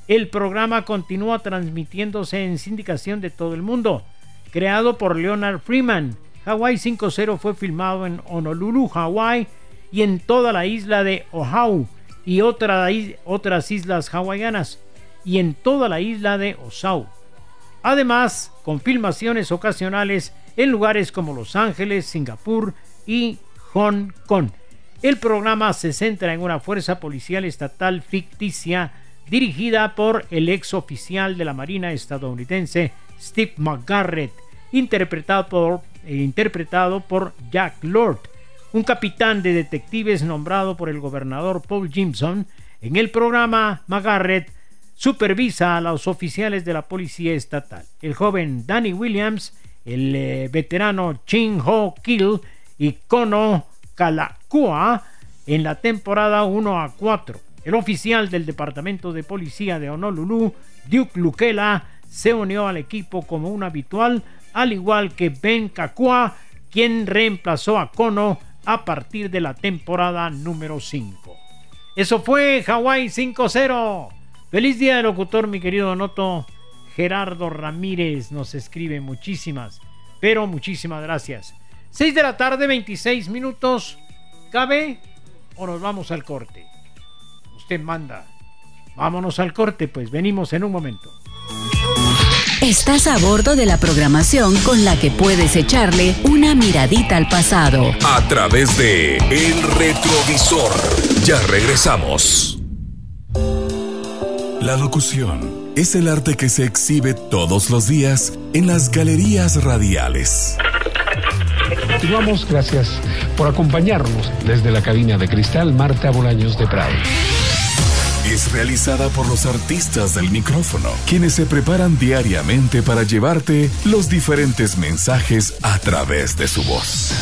El programa continúa transmitiéndose en sindicación de todo el mundo. Creado por Leonard Freeman, Hawaii 5.0 fue filmado en Honolulu, Hawaii y en toda la isla de Oahu y otras islas hawaianas y en toda la isla de Oahu. Además, con filmaciones ocasionales en lugares como Los Ángeles, Singapur y Hong Kong. El programa se centra en una fuerza policial estatal ficticia dirigida por el ex oficial de la Marina estadounidense Steve McGarrett, interpretado por, eh, interpretado por Jack Lord, un capitán de detectives nombrado por el gobernador Paul Jimson. En el programa, McGarrett supervisa a los oficiales de la policía estatal. El joven Danny Williams, el eh, veterano Chin Ho Kill y Kono Kalakua en la temporada 1 a 4. El oficial del Departamento de Policía de Honolulu, Duke Lukela, se unió al equipo como un habitual, al igual que Ben Kakua, quien reemplazó a Kono a partir de la temporada número 5. Eso fue Hawaii 5-0. Feliz día del locutor, mi querido Noto. Gerardo Ramírez nos escribe muchísimas, pero muchísimas gracias. 6 de la tarde, 26 minutos. ¿Cabe o nos vamos al corte? Usted manda. Vámonos al corte, pues venimos en un momento. Estás a bordo de la programación con la que puedes echarle una miradita al pasado. A través de El Retrovisor. Ya regresamos. La locución es el arte que se exhibe todos los días en las galerías radiales. Continuamos, gracias por acompañarnos desde la cabina de cristal Marta Bolaños de Prado. Es realizada por los artistas del micrófono, quienes se preparan diariamente para llevarte los diferentes mensajes a través de su voz.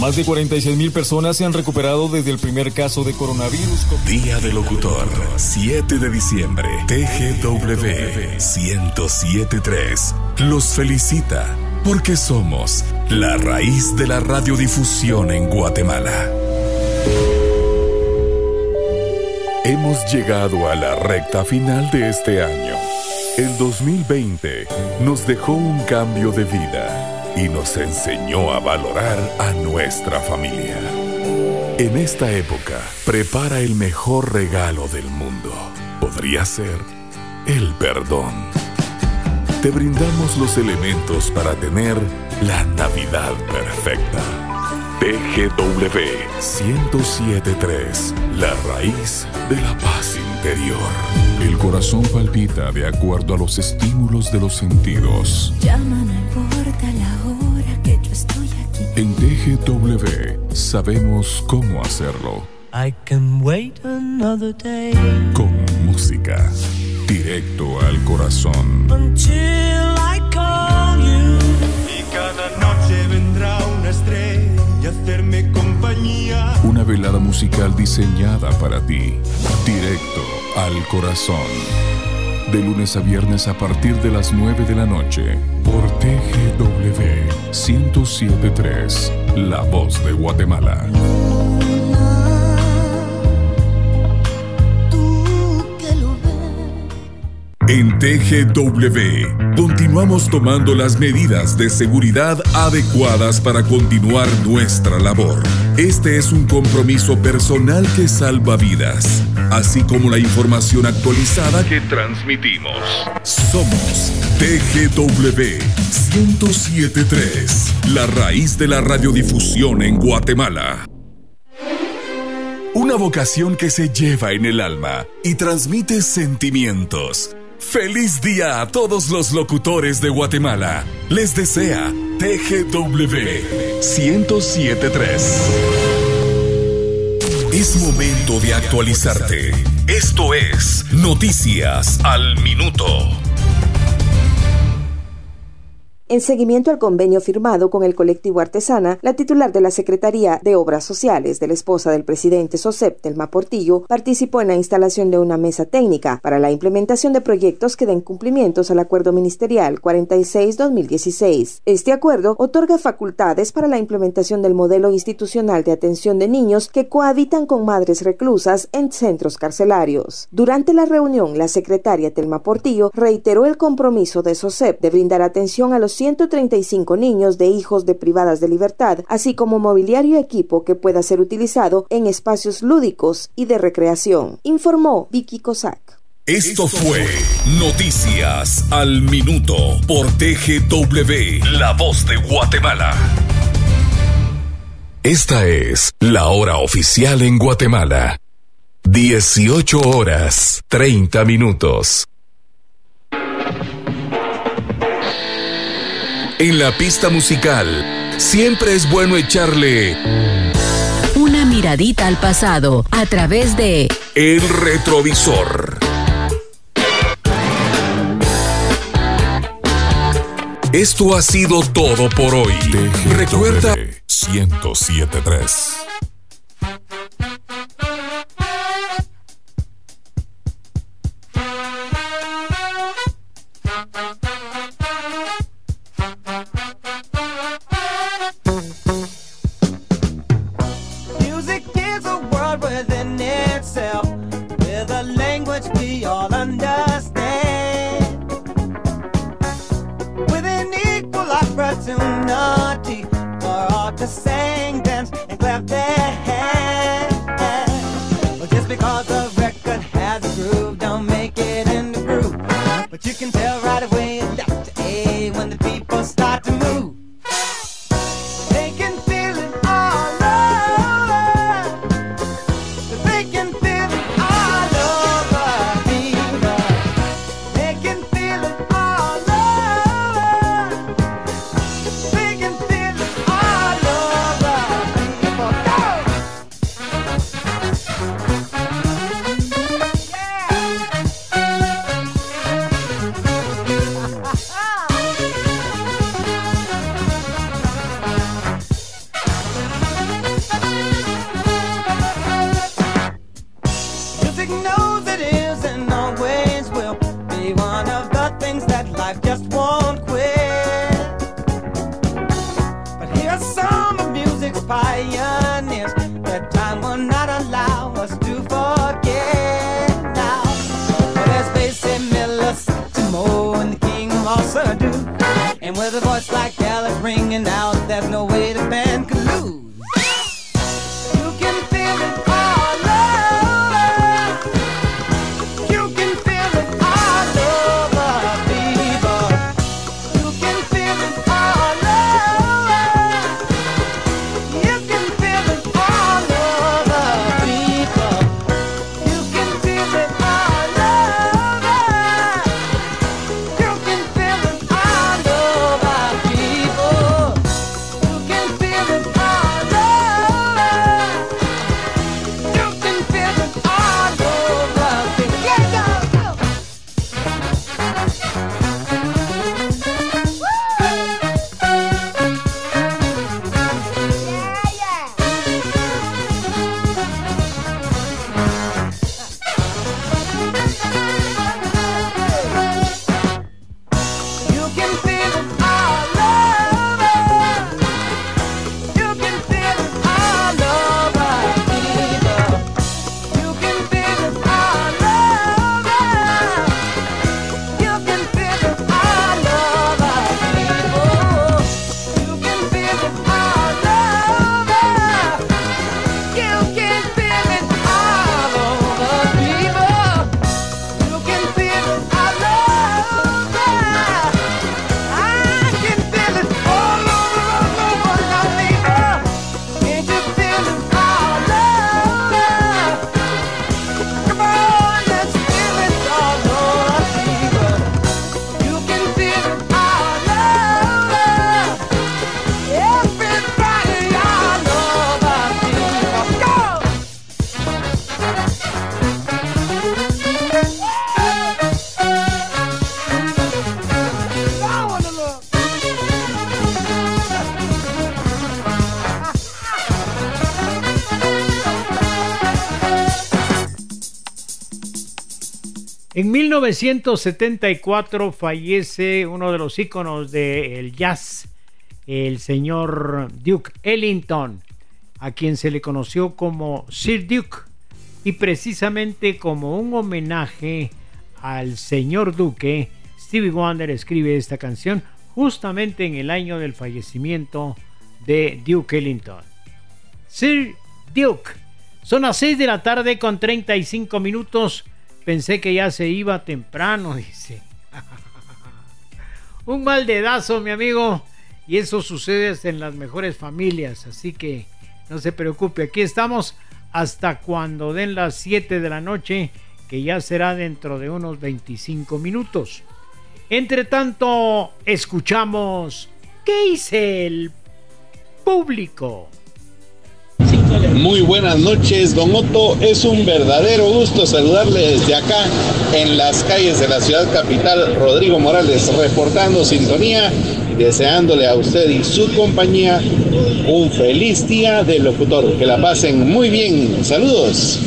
Más de 46 mil personas se han recuperado desde el primer caso de coronavirus. Día del Locutor, 7 de diciembre, TGW 1073. Los felicita porque somos la raíz de la radiodifusión en Guatemala. Hemos llegado a la recta final de este año. El 2020 nos dejó un cambio de vida y nos enseñó a valorar a nuestra familia. En esta época, prepara el mejor regalo del mundo. Podría ser el perdón. Te brindamos los elementos para tener la Navidad perfecta. TGW 1073, la raíz de la paz interior. El corazón palpita de acuerdo a los estímulos de los sentidos. Llama, no importa la hora En TGW sabemos cómo hacerlo. I can wait another day Con música. Directo al corazón. until I call you. Y cada noche vendrá una estrella a hacerme compañía. Una velada musical diseñada para ti. Directo al corazón. De lunes a viernes a partir de las 9 de la noche. Por TGW 1073. La voz de Guatemala. En TGW continuamos tomando las medidas de seguridad adecuadas para continuar nuestra labor. Este es un compromiso personal que salva vidas, así como la información actualizada que transmitimos. Somos TGW 1073, la raíz de la radiodifusión en Guatemala. Una vocación que se lleva en el alma y transmite sentimientos Feliz día a todos los locutores de Guatemala. Les desea TGW 1073. Es momento de actualizarte. Esto es Noticias al Minuto. En seguimiento al convenio firmado con el colectivo Artesana, la titular de la Secretaría de Obras Sociales de la esposa del presidente SOSEP, Telma Portillo, participó en la instalación de una mesa técnica para la implementación de proyectos que den cumplimientos al Acuerdo Ministerial 46-2016. Este acuerdo otorga facultades para la implementación del modelo institucional de atención de niños que cohabitan con madres reclusas en centros carcelarios. Durante la reunión, la secretaria Telma Portillo reiteró el compromiso de SOSEP de brindar atención a los 135 niños de hijos de privadas de libertad, así como mobiliario y equipo que pueda ser utilizado en espacios lúdicos y de recreación, informó Vicky Cossack. Esto fue Noticias al Minuto por TGW, La Voz de Guatemala. Esta es la hora oficial en Guatemala. 18 horas 30 minutos. En la pista musical, siempre es bueno echarle Una miradita al pasado a través de el retrovisor. Esto ha sido todo por hoy. Recuerda 1073. But you can tell right away And with a voice like Alice ringing out, there's no 1974 fallece uno de los íconos del jazz, el señor Duke Ellington, a quien se le conoció como Sir Duke, y precisamente como un homenaje al señor Duque, Stevie Wonder escribe esta canción justamente en el año del fallecimiento de Duke Ellington. Sir Duke, son las 6 de la tarde con 35 minutos Pensé que ya se iba temprano, dice. [laughs] Un mal dedazo, mi amigo. Y eso sucede en las mejores familias. Así que no se preocupe. Aquí estamos hasta cuando den las 7 de la noche, que ya será dentro de unos 25 minutos. Entre tanto, escuchamos qué dice el público. Muy buenas noches, don Otto. Es un verdadero gusto saludarle desde acá en las calles de la ciudad capital. Rodrigo Morales reportando sintonía y deseándole a usted y su compañía un feliz día del locutor. Que la pasen muy bien. Saludos.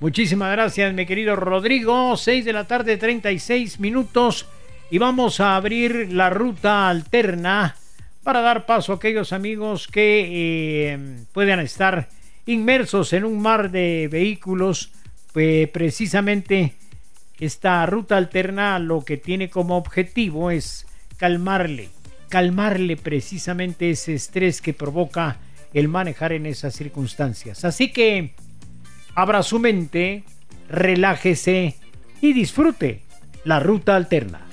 Muchísimas gracias, mi querido Rodrigo. 6 de la tarde, 36 minutos. Y vamos a abrir la ruta alterna para dar paso a aquellos amigos que eh, puedan estar inmersos en un mar de vehículos. Pues precisamente esta ruta alterna lo que tiene como objetivo es calmarle, calmarle precisamente ese estrés que provoca el manejar en esas circunstancias. Así que abra su mente, relájese y disfrute la ruta alterna.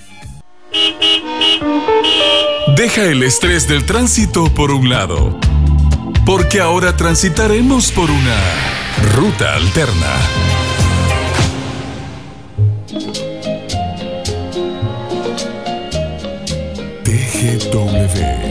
Deja el estrés del tránsito por un lado, porque ahora transitaremos por una ruta alterna. TGW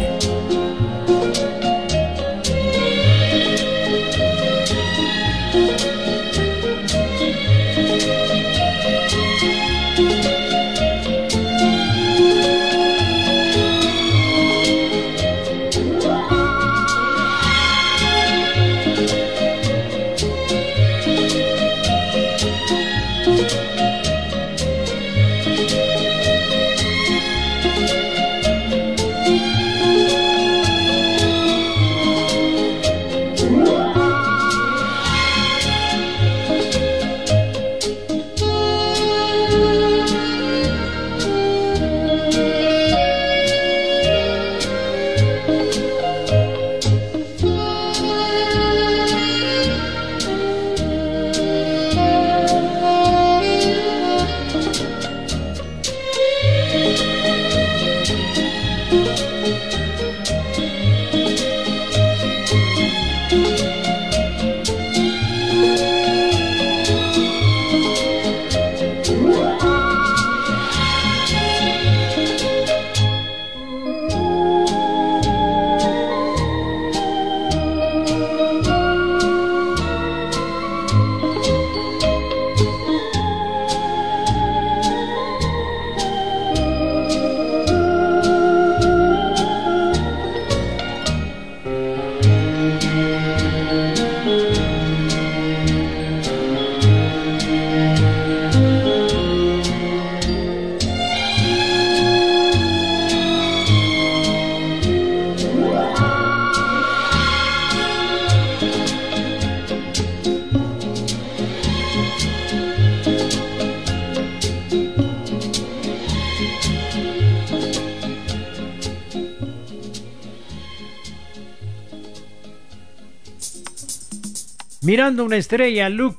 Mirando una estrella, Look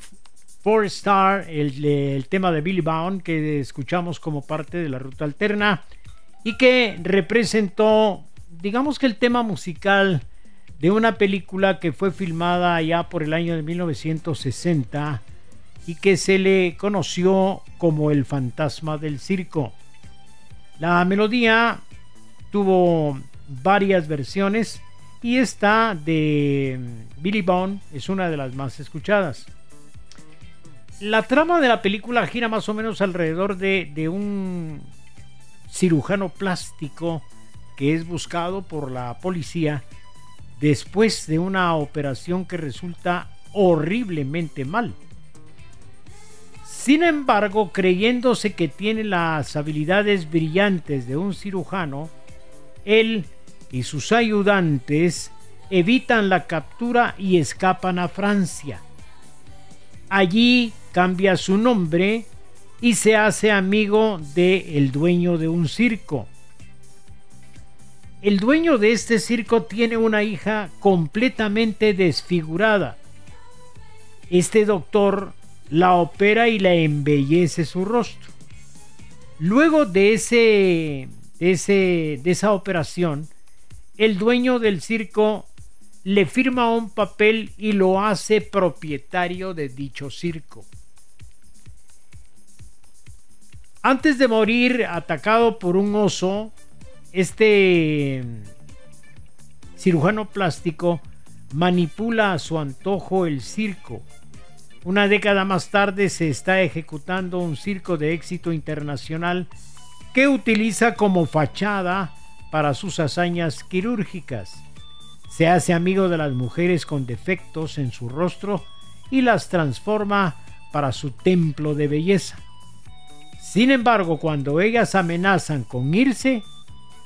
for Star, el, tema de Billy Bound que escuchamos como parte de la ruta alterna y que representó, digamos que el tema musical de una película que fue filmada allá por el año de 1960 y que se le conoció como El fantasma del circo. La melodía tuvo varias versiones y esta de Billy Bond es una de las más escuchadas. La trama de la película gira más o menos alrededor de, de un cirujano plástico que es buscado por la policía después de una operación que resulta horriblemente mal. Sin embargo, creyéndose que tiene las habilidades brillantes de un cirujano, él y sus ayudantes evitan la captura y escapan a Francia. Allí cambia su nombre y se hace amigo del el dueño de un circo. El dueño de este circo tiene una hija completamente desfigurada. Este doctor la opera y la embellece su rostro. Luego de, ese, de, ese, de esa operación, el dueño del circo le firma un papel y lo hace propietario de dicho circo. Antes de morir atacado por un oso, este cirujano plástico manipula a su antojo el circo. Una década más tarde se está ejecutando un circo de éxito internacional que utiliza como fachada para sus hazañas quirúrgicas. Se hace amigo de las mujeres con defectos en su rostro y las transforma para su templo de belleza. Sin embargo, cuando ellas amenazan con irse,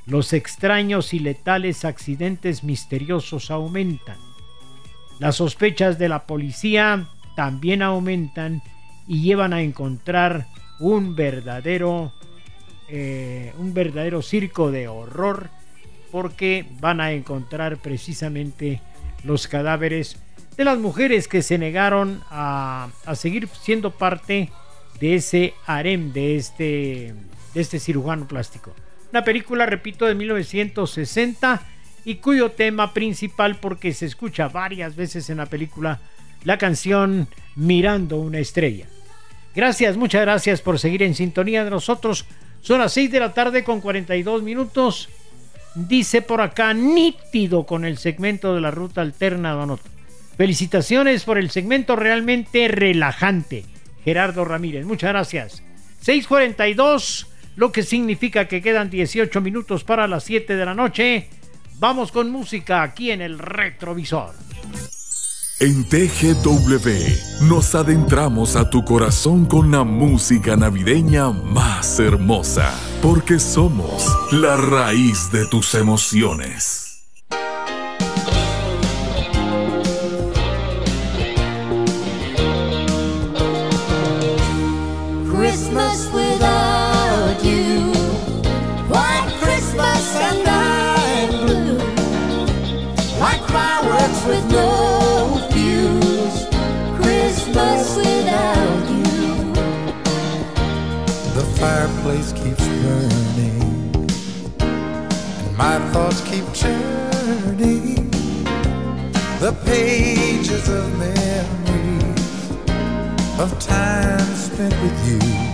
los extraños y letales accidentes misteriosos aumentan. Las sospechas de la policía también aumentan y llevan a encontrar un verdadero, eh, un verdadero circo de horror porque van a encontrar precisamente los cadáveres de las mujeres que se negaron a, a seguir siendo parte de ese harem de este, de este cirujano plástico. Una película, repito, de 1960 y cuyo tema principal, porque se escucha varias veces en la película, la canción Mirando una estrella. Gracias, muchas gracias por seguir en sintonía de nosotros. Son las 6 de la tarde con 42 minutos. Dice por acá, nítido con el segmento de la ruta alterna, Donoto. Felicitaciones por el segmento realmente relajante. Gerardo Ramírez. Muchas gracias. 6:42, lo que significa que quedan 18 minutos para las 7 de la noche. Vamos con música aquí en el retrovisor. En TGW nos adentramos a tu corazón con la música navideña más hermosa, porque somos la raíz de tus emociones. Christmas fireplace keeps burning, and my thoughts keep turning. The pages of memories of time spent with you.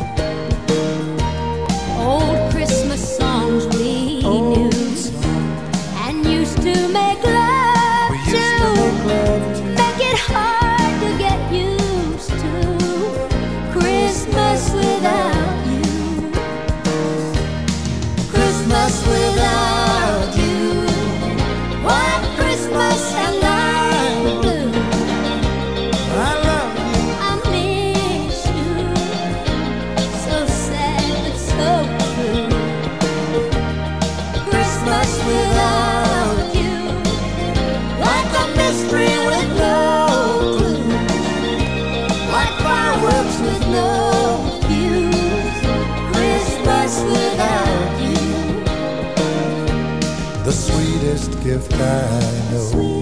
Gift I know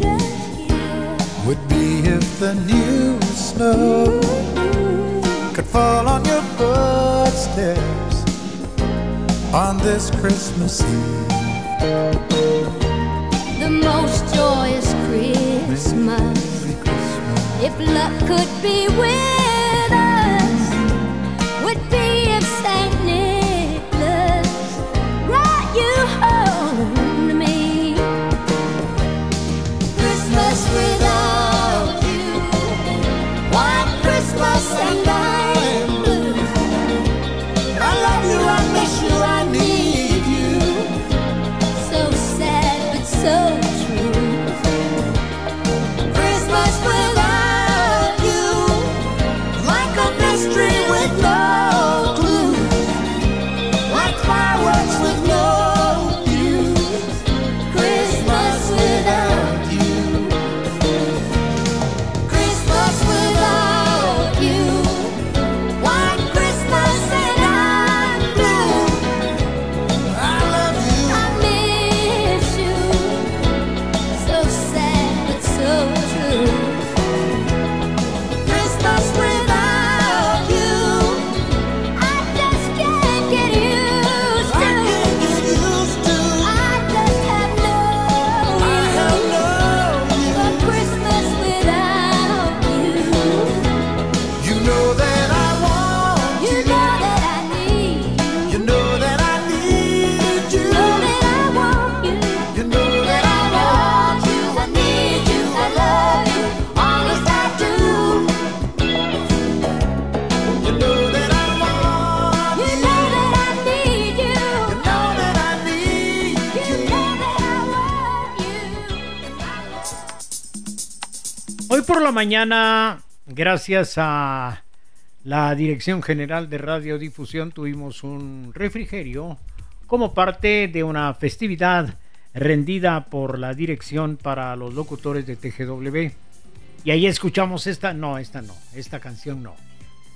would be if the new snow could fall on your footsteps on this Christmas Eve. the most joyous Christmas. If luck could be with mañana, gracias a la Dirección General de Radiodifusión, tuvimos un refrigerio como parte de una festividad rendida por la dirección para los locutores de TGW. Y ahí escuchamos esta, no, esta no, esta canción no.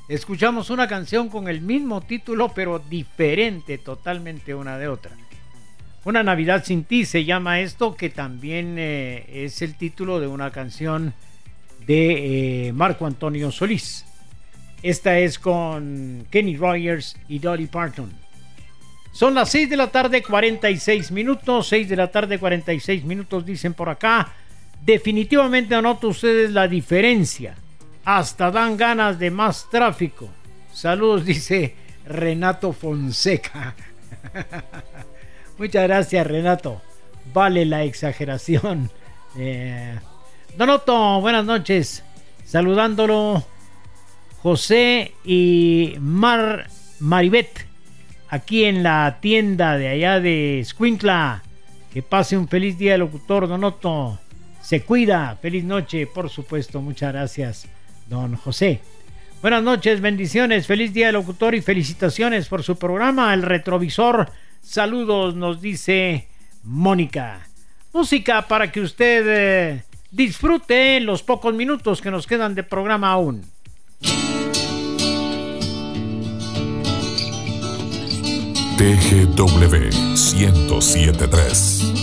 Escuchamos una canción con el mismo título, pero diferente totalmente una de otra. Una Navidad sin ti se llama esto, que también eh, es el título de una canción de eh, Marco Antonio Solís. Esta es con Kenny Rogers y Dolly Parton. Son las 6 de la tarde, 46 minutos. 6 de la tarde, 46 minutos, dicen por acá. Definitivamente anoto ustedes la diferencia. Hasta dan ganas de más tráfico. Saludos, [laughs] dice Renato Fonseca. [laughs] Muchas gracias, Renato. Vale la exageración. [laughs] Eh, Donoto, buenas noches. Saludándolo José y Mar Maribet aquí en la tienda de allá de Squinkla. Que pase un feliz día, locutor Donoto. Se cuida. Feliz noche, por supuesto. Muchas gracias, don José. Buenas noches, bendiciones. Feliz día, locutor, y felicitaciones por su programa, El Retrovisor. Saludos, nos dice Mónica. Música para que usted eh, disfrute los pocos minutos que nos quedan de programa aún. TGW 1073.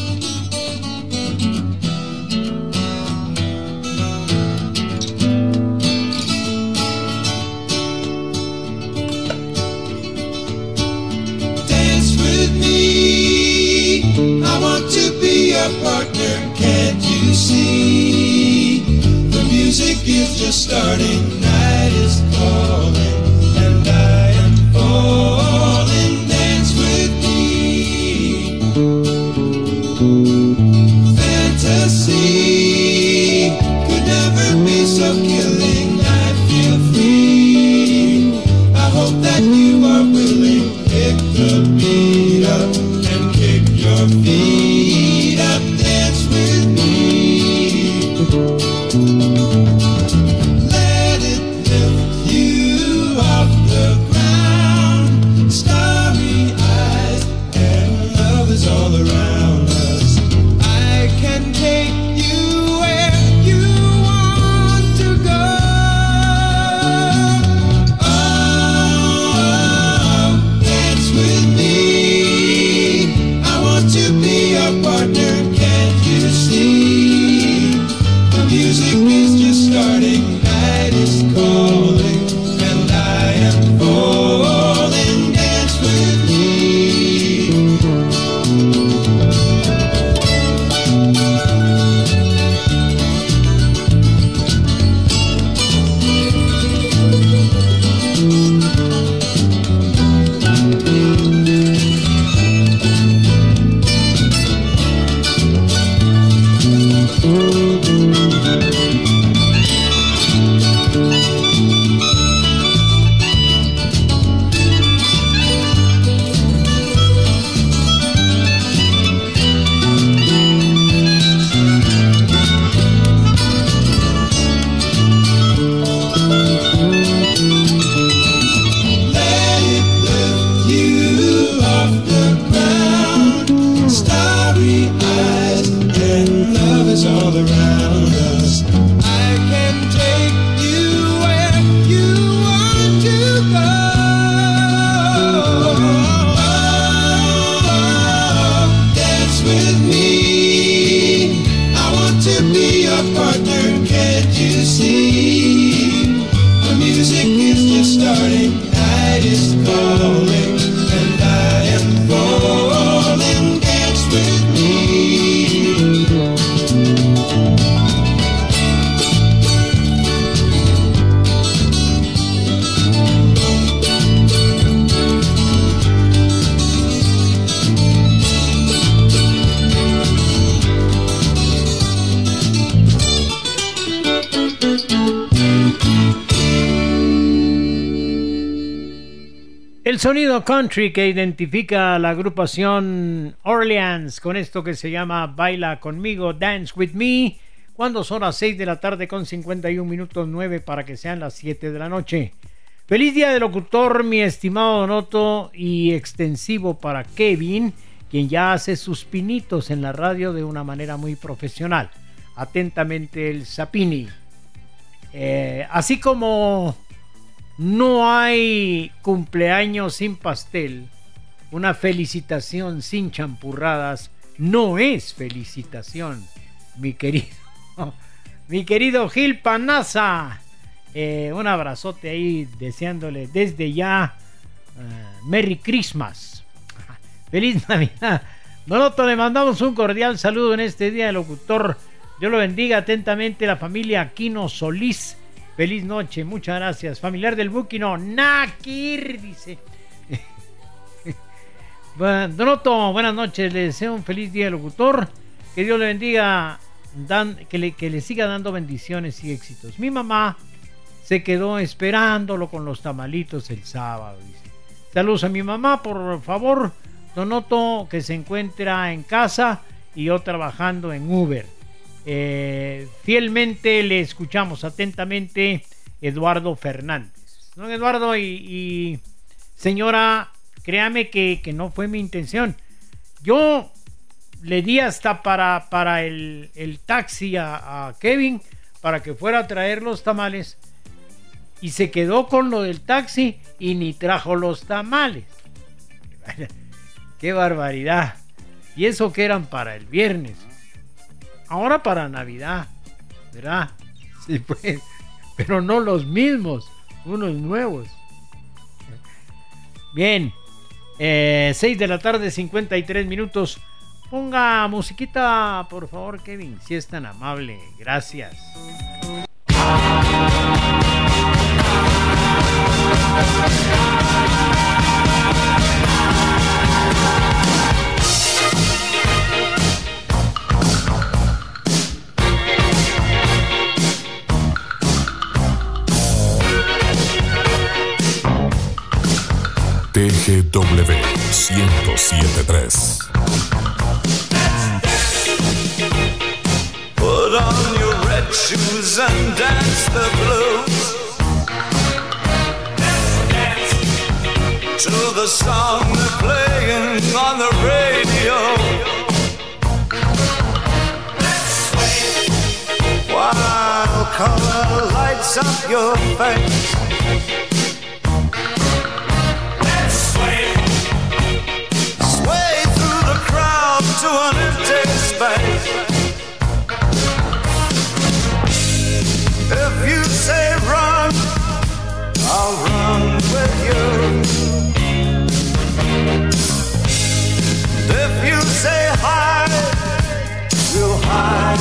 Dance with me. I want to be your partner. Can't you see? The music is just starting. Night is calling, and I am falling. Country que identifica a la agrupación Orleans con esto que se llama Baila conmigo, Dance with Me, cuando son las 6 de la tarde con 51 minutos 9 para que sean las 7 de la noche. Feliz día del locutor, mi estimado Donoto, y extensivo para Kevin, quien ya hace sus pinitos en la radio de una manera muy profesional. Atentamente el Zapini. Eh, así como no hay cumpleaños sin pastel, una felicitación sin champurradas no es felicitación, mi querido, [laughs] mi querido Gil Panaza. Eh, un abrazote ahí deseándole desde ya eh, Merry Christmas. [laughs] Feliz Navidad. Nosotros le mandamos un cordial saludo en este día del locutor. Dios lo bendiga atentamente la familia Aquino Solís. Feliz noche, muchas gracias. Familiar del Buquino, Nakir, dice. [laughs] Donoto, buenas noches. Le deseo un feliz día locutor. Que Dios le bendiga, dan, que, le, que le siga dando bendiciones y éxitos. Mi mamá se quedó esperándolo con los tamalitos el sábado. Dice. Saludos a mi mamá, por favor. Donoto, que se encuentra en casa y yo trabajando en Uber. Eh, fielmente le escuchamos atentamente Eduardo Fernández. Don Eduardo y, señora, créame que, que, no fue mi intención. Yo le di hasta para, para el, el taxi a, Kevin para que fuera a traer los tamales y se quedó con lo del taxi y ni trajo los tamales. [laughs] Qué barbaridad. Y eso que eran para el viernes. Ahora para Navidad. ¿Verdad? Sí, pues. Pero no los mismos. Unos nuevos. Bien. Eh, 6 de la tarde, 53 minutos. Ponga musiquita, por favor, Kevin, si es tan amable. Gracias. TGW 1073. Put on your red shoes and dance the blues. Dance To the song they're playing on the radio. While color lights up your face. Two. If you say hi, you hide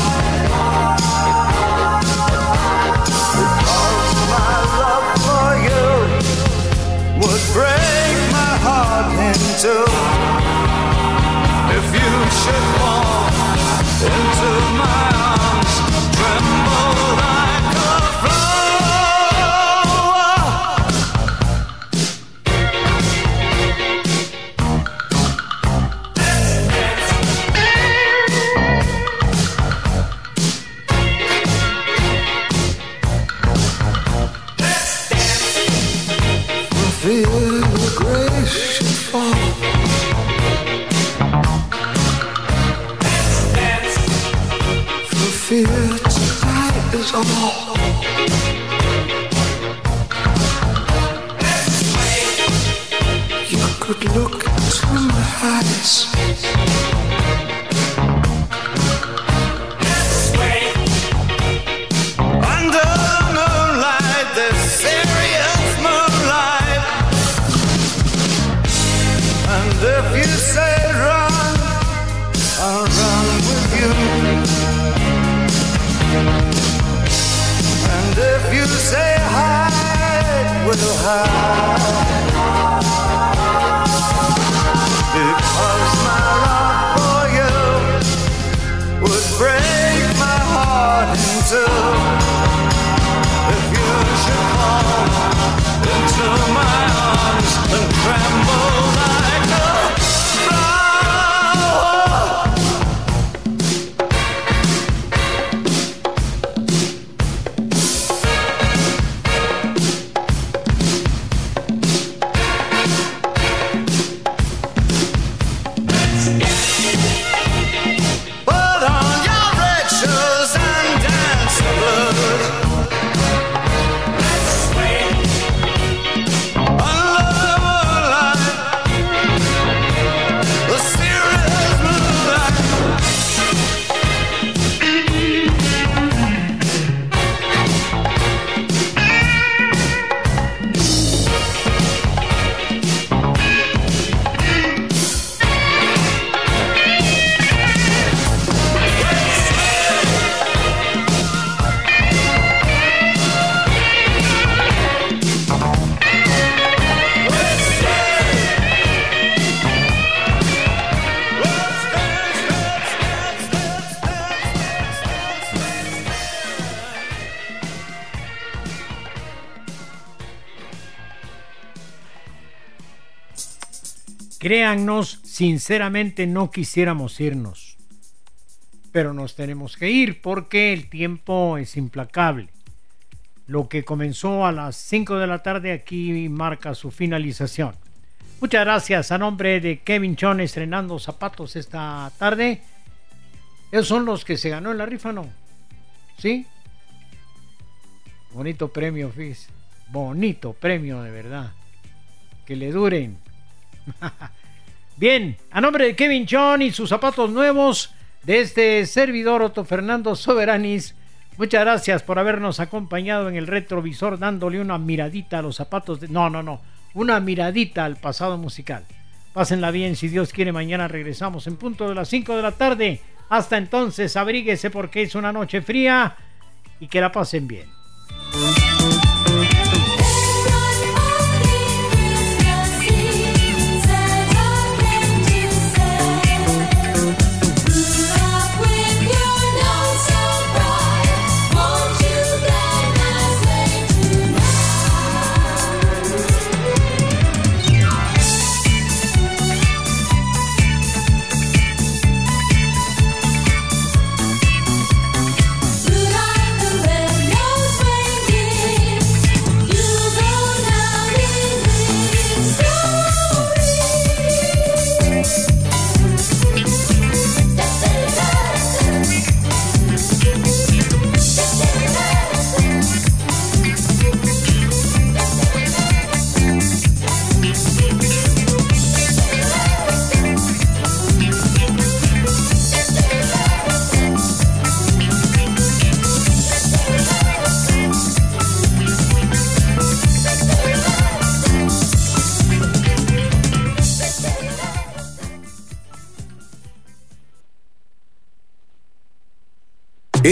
because my love for you would break my heart into if you should fall into my créannos, sinceramente no quisiéramos irnos. Pero nos tenemos que ir porque el tiempo es implacable. Lo que comenzó a las 5 de la tarde aquí marca su finalización. Muchas gracias a nombre de Kevin Chon estrenando zapatos esta tarde. Esos son los que se ganó en la rifa, ¿no? ¿Sí? Bonito premio, Fizz. Bonito premio, de verdad. Que le duren. [laughs] Bien, a nombre de Kevin Chon y sus zapatos nuevos de este servidor Otto Fernando Soberanis, muchas gracias por habernos acompañado en el retrovisor dándole una miradita a los zapatos de... No, no, no, una miradita al pasado musical. Pásenla bien, si Dios quiere, mañana regresamos en punto de las 5 de la tarde. Hasta entonces, abríguese porque es una noche fría y que la pasen bien.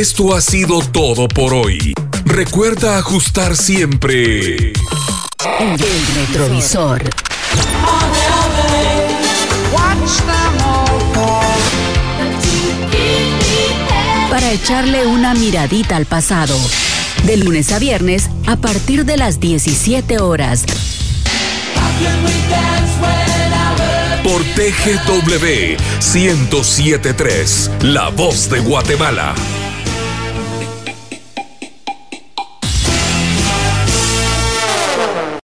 Esto ha sido todo por hoy. Recuerda ajustar siempre. El retrovisor. Para echarle una miradita al pasado. De lunes a viernes a partir de las 17 horas. Por TGW 1073, La Voz de Guatemala.